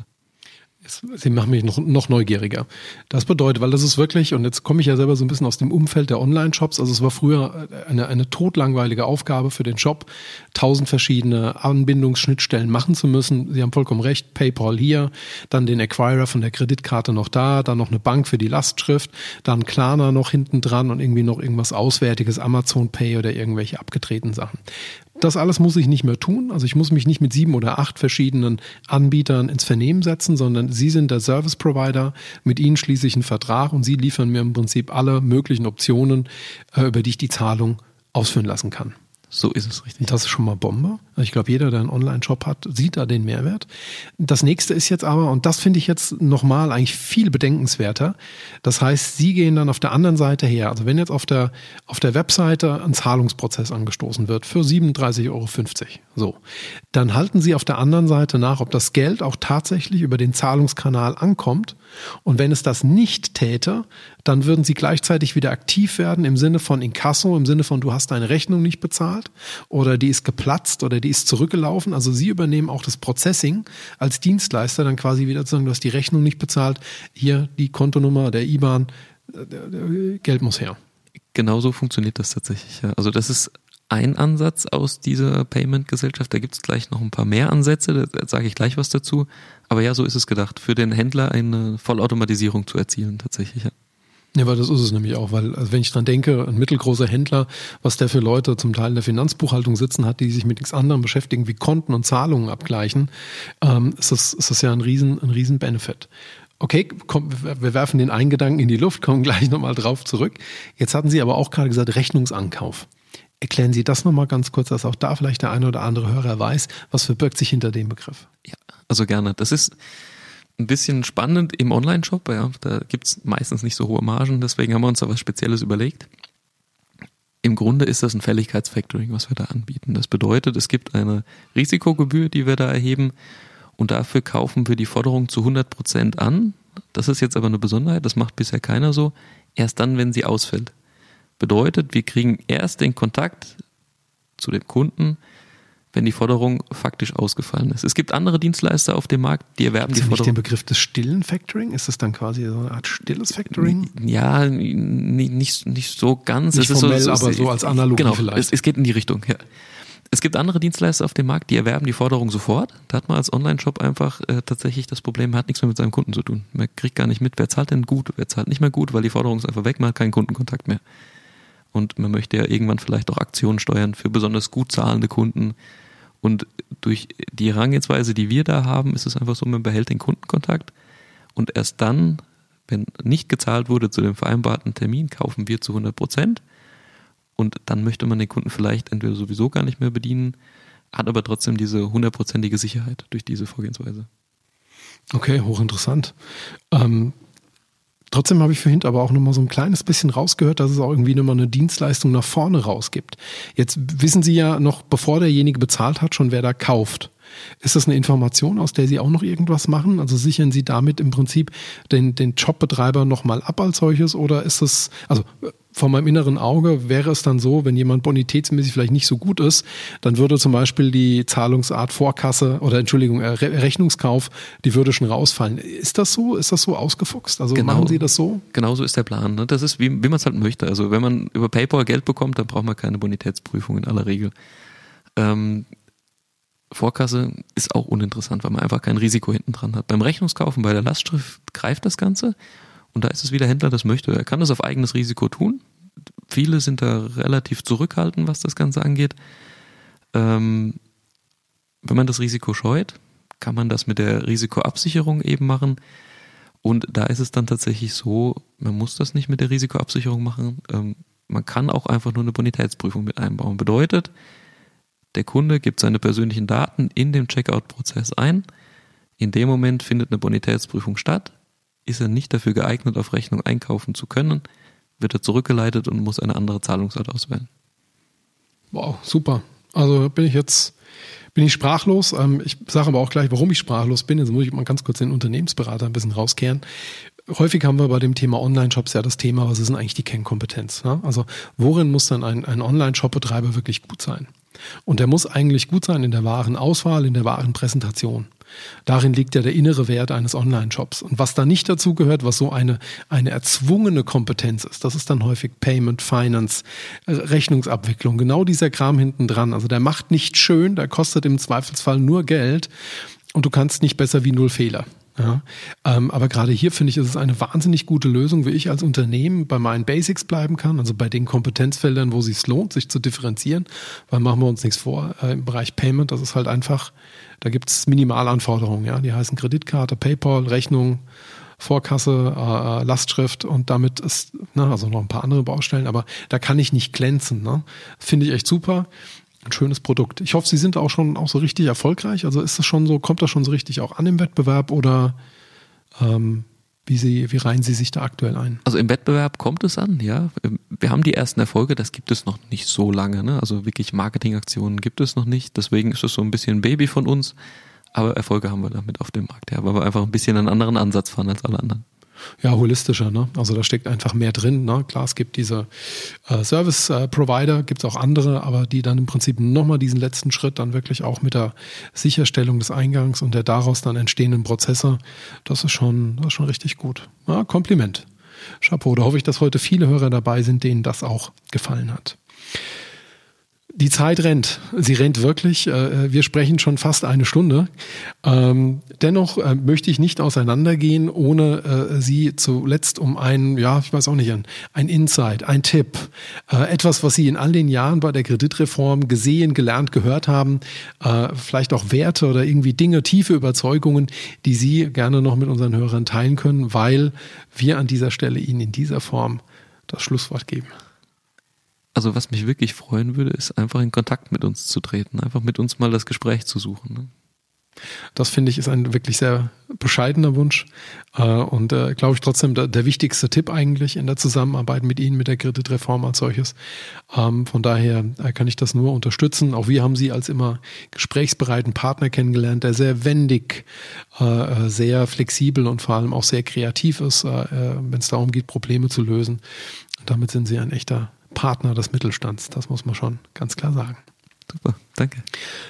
Speaker 2: Sie machen mich noch, noch neugieriger. Das bedeutet, weil das ist wirklich, und jetzt komme ich ja selber so ein bisschen aus dem Umfeld der Online-Shops, also es war früher eine, eine totlangweilige Aufgabe für den Shop, tausend verschiedene Anbindungsschnittstellen machen zu müssen. Sie haben vollkommen recht, PayPal hier, dann den Acquirer von der Kreditkarte noch da, dann noch eine Bank für die Lastschrift, dann Klarna noch hinten dran und irgendwie noch irgendwas Auswärtiges, Amazon Pay oder irgendwelche abgetretenen Sachen. Das alles muss ich nicht mehr tun. Also ich muss mich nicht mit sieben oder acht verschiedenen Anbietern ins Vernehmen setzen, sondern Sie sind der Service Provider. Mit Ihnen schließe ich einen Vertrag und Sie liefern mir im Prinzip alle möglichen Optionen, äh, über die ich die Zahlung ausführen lassen kann.
Speaker 3: So ist es richtig.
Speaker 2: Das ist schon mal Bombe. Ich glaube, jeder, der einen Online-Shop hat, sieht da den Mehrwert. Das nächste ist jetzt aber, und das finde ich jetzt nochmal eigentlich viel bedenkenswerter. Das heißt, Sie gehen dann auf der anderen Seite her. Also wenn jetzt auf der, auf der Webseite ein Zahlungsprozess angestoßen wird für 37,50 Euro, so, dann halten Sie auf der anderen Seite nach, ob das Geld auch tatsächlich über den Zahlungskanal ankommt. Und wenn es das nicht täte, dann würden Sie gleichzeitig wieder aktiv werden im Sinne von Inkasso, im Sinne von du hast deine Rechnung nicht bezahlt oder die ist geplatzt oder die ist zurückgelaufen. Also Sie übernehmen auch das Processing als Dienstleister dann quasi wieder zu sagen, du hast die Rechnung nicht bezahlt, hier die Kontonummer, der IBAN, äh, Geld muss her.
Speaker 3: Genauso funktioniert das tatsächlich. Ja. Also das ist ein Ansatz aus dieser Payment-Gesellschaft. Da gibt es gleich noch ein paar mehr Ansätze, da sage ich gleich was dazu. Aber ja, so ist es gedacht, für den Händler eine Vollautomatisierung zu erzielen tatsächlich. Ja.
Speaker 2: Ja, weil das ist es nämlich auch, weil also wenn ich dran denke, ein mittelgroßer Händler, was der für Leute zum Teil in der Finanzbuchhaltung sitzen hat, die sich mit nichts anderem beschäftigen, wie Konten und Zahlungen abgleichen, ähm, ist, das, ist das ja ein riesen, ein riesen Benefit. Okay, komm, wir werfen den einen Gedanken in die Luft, kommen gleich nochmal drauf zurück. Jetzt hatten Sie aber auch gerade gesagt, Rechnungsankauf. Erklären Sie das nochmal ganz kurz, dass auch da vielleicht der eine oder andere Hörer weiß, was verbirgt sich hinter dem Begriff.
Speaker 3: Ja, also gerne. Das ist ein bisschen spannend im Online-Shop. Ja, da gibt's meistens nicht so hohe Margen, deswegen haben wir uns da was Spezielles überlegt. Im Grunde ist das ein Fälligkeitsfactoring, was wir da anbieten. Das bedeutet, es gibt eine Risikogebühr, die wir da erheben und dafür kaufen wir die Forderung zu 100 Prozent an. Das ist jetzt aber eine Besonderheit, das macht bisher keiner so. Erst dann, wenn sie ausfällt. Bedeutet, wir kriegen erst den Kontakt zu dem Kunden, wenn die Forderung faktisch ausgefallen ist. Es gibt andere Dienstleister auf dem Markt, die erwerben
Speaker 2: Gibt's
Speaker 3: die Forderung.
Speaker 2: Nicht den Begriff des stillen Factoring? Ist das dann quasi so eine Art stilles Factoring?
Speaker 3: Ja, nicht, nicht so ganz.
Speaker 2: Nicht
Speaker 3: es
Speaker 2: formell,
Speaker 3: ist so,
Speaker 2: aber so als Analogie
Speaker 3: genau,
Speaker 2: vielleicht.
Speaker 3: Es, es geht in die Richtung, ja. es gibt andere Dienstleister auf dem Markt, die erwerben die Forderung sofort. Da hat man als Online-Shop einfach äh, tatsächlich das Problem, man hat nichts mehr mit seinem Kunden zu tun. Man kriegt gar nicht mit, wer zahlt denn gut, wer zahlt nicht mehr gut, weil die Forderung ist einfach weg, man hat keinen Kundenkontakt mehr. Und man möchte ja irgendwann vielleicht auch Aktionen steuern für besonders gut zahlende Kunden. Und durch die Herangehensweise, die wir da haben, ist es einfach so, man behält den Kundenkontakt. Und erst dann, wenn nicht gezahlt wurde zu dem vereinbarten Termin, kaufen wir zu 100 Prozent und dann möchte man den Kunden vielleicht entweder sowieso gar nicht mehr bedienen, hat aber trotzdem diese hundertprozentige Sicherheit durch diese Vorgehensweise.
Speaker 2: Okay, hochinteressant. Ähm, trotzdem habe ich vorhin aber auch nochmal so ein kleines bisschen rausgehört, dass es auch irgendwie nochmal eine Dienstleistung nach vorne rausgibt. Jetzt wissen Sie ja noch, bevor derjenige bezahlt hat, schon wer da kauft. Ist das eine Information, aus der Sie auch noch irgendwas machen? Also sichern Sie damit im Prinzip den, den Jobbetreiber nochmal ab als solches oder ist das, also vor meinem inneren Auge wäre es dann so, wenn jemand bonitätsmäßig vielleicht nicht so gut ist, dann würde zum Beispiel die Zahlungsart Vorkasse oder Entschuldigung, äh, Rechnungskauf, die würde schon rausfallen. Ist das so? Ist das so ausgefuchst? Also genau, machen Sie das so?
Speaker 3: Genau so ist der Plan. Ne? Das ist, wie, wie man es halt möchte. Also wenn man über PayPal Geld bekommt, dann braucht man keine Bonitätsprüfung in aller Regel. Ähm, Vorkasse ist auch uninteressant, weil man einfach kein Risiko hinten dran hat. Beim Rechnungskaufen bei der Lastschrift greift das Ganze und da ist es, wie der Händler das möchte. Er kann das auf eigenes Risiko tun. Viele sind da relativ zurückhaltend, was das Ganze angeht. Ähm, wenn man das Risiko scheut, kann man das mit der Risikoabsicherung eben machen. Und da ist es dann tatsächlich so, man muss das nicht mit der Risikoabsicherung machen. Ähm, man kann auch einfach nur eine Bonitätsprüfung mit einbauen. Bedeutet, der Kunde gibt seine persönlichen Daten in dem Checkout-Prozess ein. In dem Moment findet eine Bonitätsprüfung statt. Ist er nicht dafür geeignet, auf Rechnung einkaufen zu können, wird er zurückgeleitet und muss eine andere Zahlungsart auswählen.
Speaker 2: Wow, super. Also bin ich jetzt bin ich sprachlos. Ähm, ich sage aber auch gleich, warum ich sprachlos bin. Jetzt muss ich mal ganz kurz den Unternehmensberater ein bisschen rauskehren. Häufig haben wir bei dem Thema Online-Shops ja das Thema, was ist denn eigentlich die Kernkompetenz? Ne? Also worin muss dann ein, ein Online-Shop-Betreiber wirklich gut sein? Und der muss eigentlich gut sein in der wahren Auswahl, in der wahren Präsentation. Darin liegt ja der innere Wert eines Online-Shops. Und was da nicht dazu gehört, was so eine, eine erzwungene Kompetenz ist, das ist dann häufig Payment, Finance, Rechnungsabwicklung, genau dieser Kram hinten dran. Also der macht nicht schön, der kostet im Zweifelsfall nur Geld und du kannst nicht besser wie null Fehler. Ja, ähm, aber gerade hier finde ich, ist es eine wahnsinnig gute Lösung, wie ich als Unternehmen bei meinen Basics bleiben kann, also bei den Kompetenzfeldern, wo es sich lohnt, sich zu differenzieren, weil machen wir uns nichts vor, äh, im Bereich Payment, das ist halt einfach, da gibt es Minimalanforderungen, ja, die heißen Kreditkarte, PayPal, Rechnung, Vorkasse, äh, äh, Lastschrift und damit ist, ne, also noch ein paar andere Baustellen, aber da kann ich nicht glänzen. Ne? Finde ich echt super ein schönes Produkt. Ich hoffe, Sie sind auch schon auch so richtig erfolgreich. Also ist das schon so, kommt das schon so richtig auch an im Wettbewerb oder ähm, wie, Sie, wie reihen Sie sich da aktuell ein?
Speaker 3: Also im Wettbewerb kommt es an, ja. Wir haben die ersten Erfolge, das gibt es noch nicht so lange. Ne? Also wirklich Marketingaktionen gibt es noch nicht. Deswegen ist es so ein bisschen ein Baby von uns. Aber Erfolge haben wir damit auf dem Markt, ja, weil wir einfach ein bisschen einen anderen Ansatz fahren als alle anderen
Speaker 2: ja, holistischer. Ne? Also da steckt einfach mehr drin. Ne? Klar, es gibt diese äh, Service-Provider, äh, gibt es auch andere, aber die dann im Prinzip nochmal diesen letzten Schritt dann wirklich auch mit der Sicherstellung des Eingangs und der daraus dann entstehenden Prozesse, das ist schon, das ist schon richtig gut. Ja, Kompliment. Chapeau. Da hoffe ich, dass heute viele Hörer dabei sind, denen das auch gefallen hat. Die Zeit rennt. Sie rennt wirklich. Äh, wir sprechen schon fast eine Stunde. Ähm, dennoch äh, möchte ich nicht auseinandergehen, ohne äh, Sie zuletzt um ein, ja, ich weiß auch nicht, ein Insight, ein Tipp, etwas, was Sie in all den Jahren bei der Kreditreform gesehen, gelernt, gehört haben, vielleicht auch Werte oder irgendwie Dinge, tiefe Überzeugungen, die Sie gerne noch mit unseren Hörern teilen können, weil wir an dieser Stelle Ihnen in dieser Form das Schlusswort geben.
Speaker 3: Also was mich wirklich freuen würde, ist einfach in Kontakt mit uns zu treten, einfach mit uns mal das Gespräch zu suchen. Ne?
Speaker 2: Das finde ich ist ein wirklich sehr bescheidener Wunsch äh, und äh, glaube ich trotzdem der, wichtigste Tipp eigentlich in der Zusammenarbeit mit Ihnen, mit der Kreditreform als solches. Ähm, von daher äh, kann ich das nur unterstützen. Auch wir haben Sie als immer gesprächsbereiten Partner kennengelernt, der sehr wendig, sehr flexibel und vor allem auch sehr kreativ ist, wenn es darum geht, Probleme zu lösen. damit sind Sie ein echter Partner des Mittelstands. Das muss man schon ganz klar sagen.
Speaker 3: Super, danke.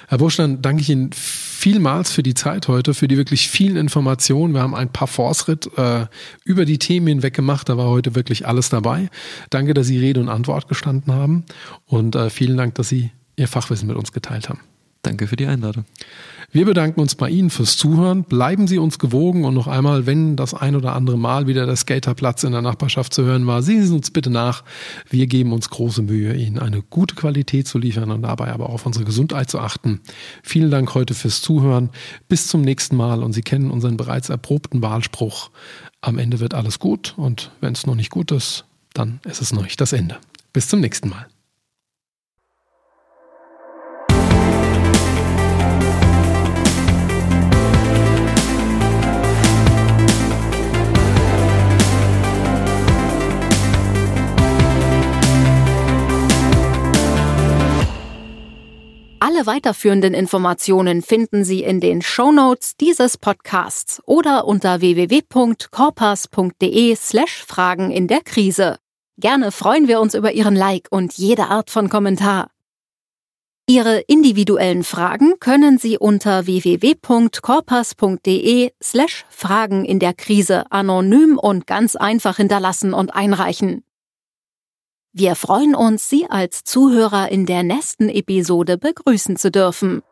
Speaker 2: Herr Burschland, danke ich Ihnen vielmals für die Zeit heute, für die wirklich vielen Informationen. Wir haben ein paar Fortschritt äh, über die Themen hinweg gemacht. Da war heute wirklich alles dabei. Danke, dass Sie Rede und Antwort gestanden haben und äh, vielen Dank, dass Sie Ihr Fachwissen mit uns geteilt haben.
Speaker 3: Danke für die Einladung.
Speaker 2: Wir bedanken uns bei Ihnen fürs Zuhören. Bleiben Sie uns gewogen und noch einmal, wenn das ein oder andere Mal wieder der Skaterplatz in der Nachbarschaft zu hören war, sehen Sie uns bitte nach. Wir geben uns große Mühe, Ihnen eine gute Qualität zu liefern und dabei aber auch auf unsere Gesundheit zu achten. Vielen Dank heute fürs Zuhören. Bis zum nächsten Mal und Sie kennen unseren bereits erprobten Wahlspruch. Am Ende wird alles gut und wenn es noch nicht gut ist, dann ist es noch nicht das Ende. Bis zum nächsten Mal.
Speaker 1: Alle weiterführenden Informationen finden Sie in den Show Notes dieses Podcasts oder unter www.corpus.de slash Fragen in der Krise. Gerne freuen wir uns über Ihren Like und jede Art von Kommentar. Ihre individuellen Fragen können Sie unter www.corpus.de slash Fragen in der Krise anonym und ganz einfach hinterlassen und einreichen. Wir freuen uns, Sie als Zuhörer in der nächsten Episode begrüßen zu dürfen.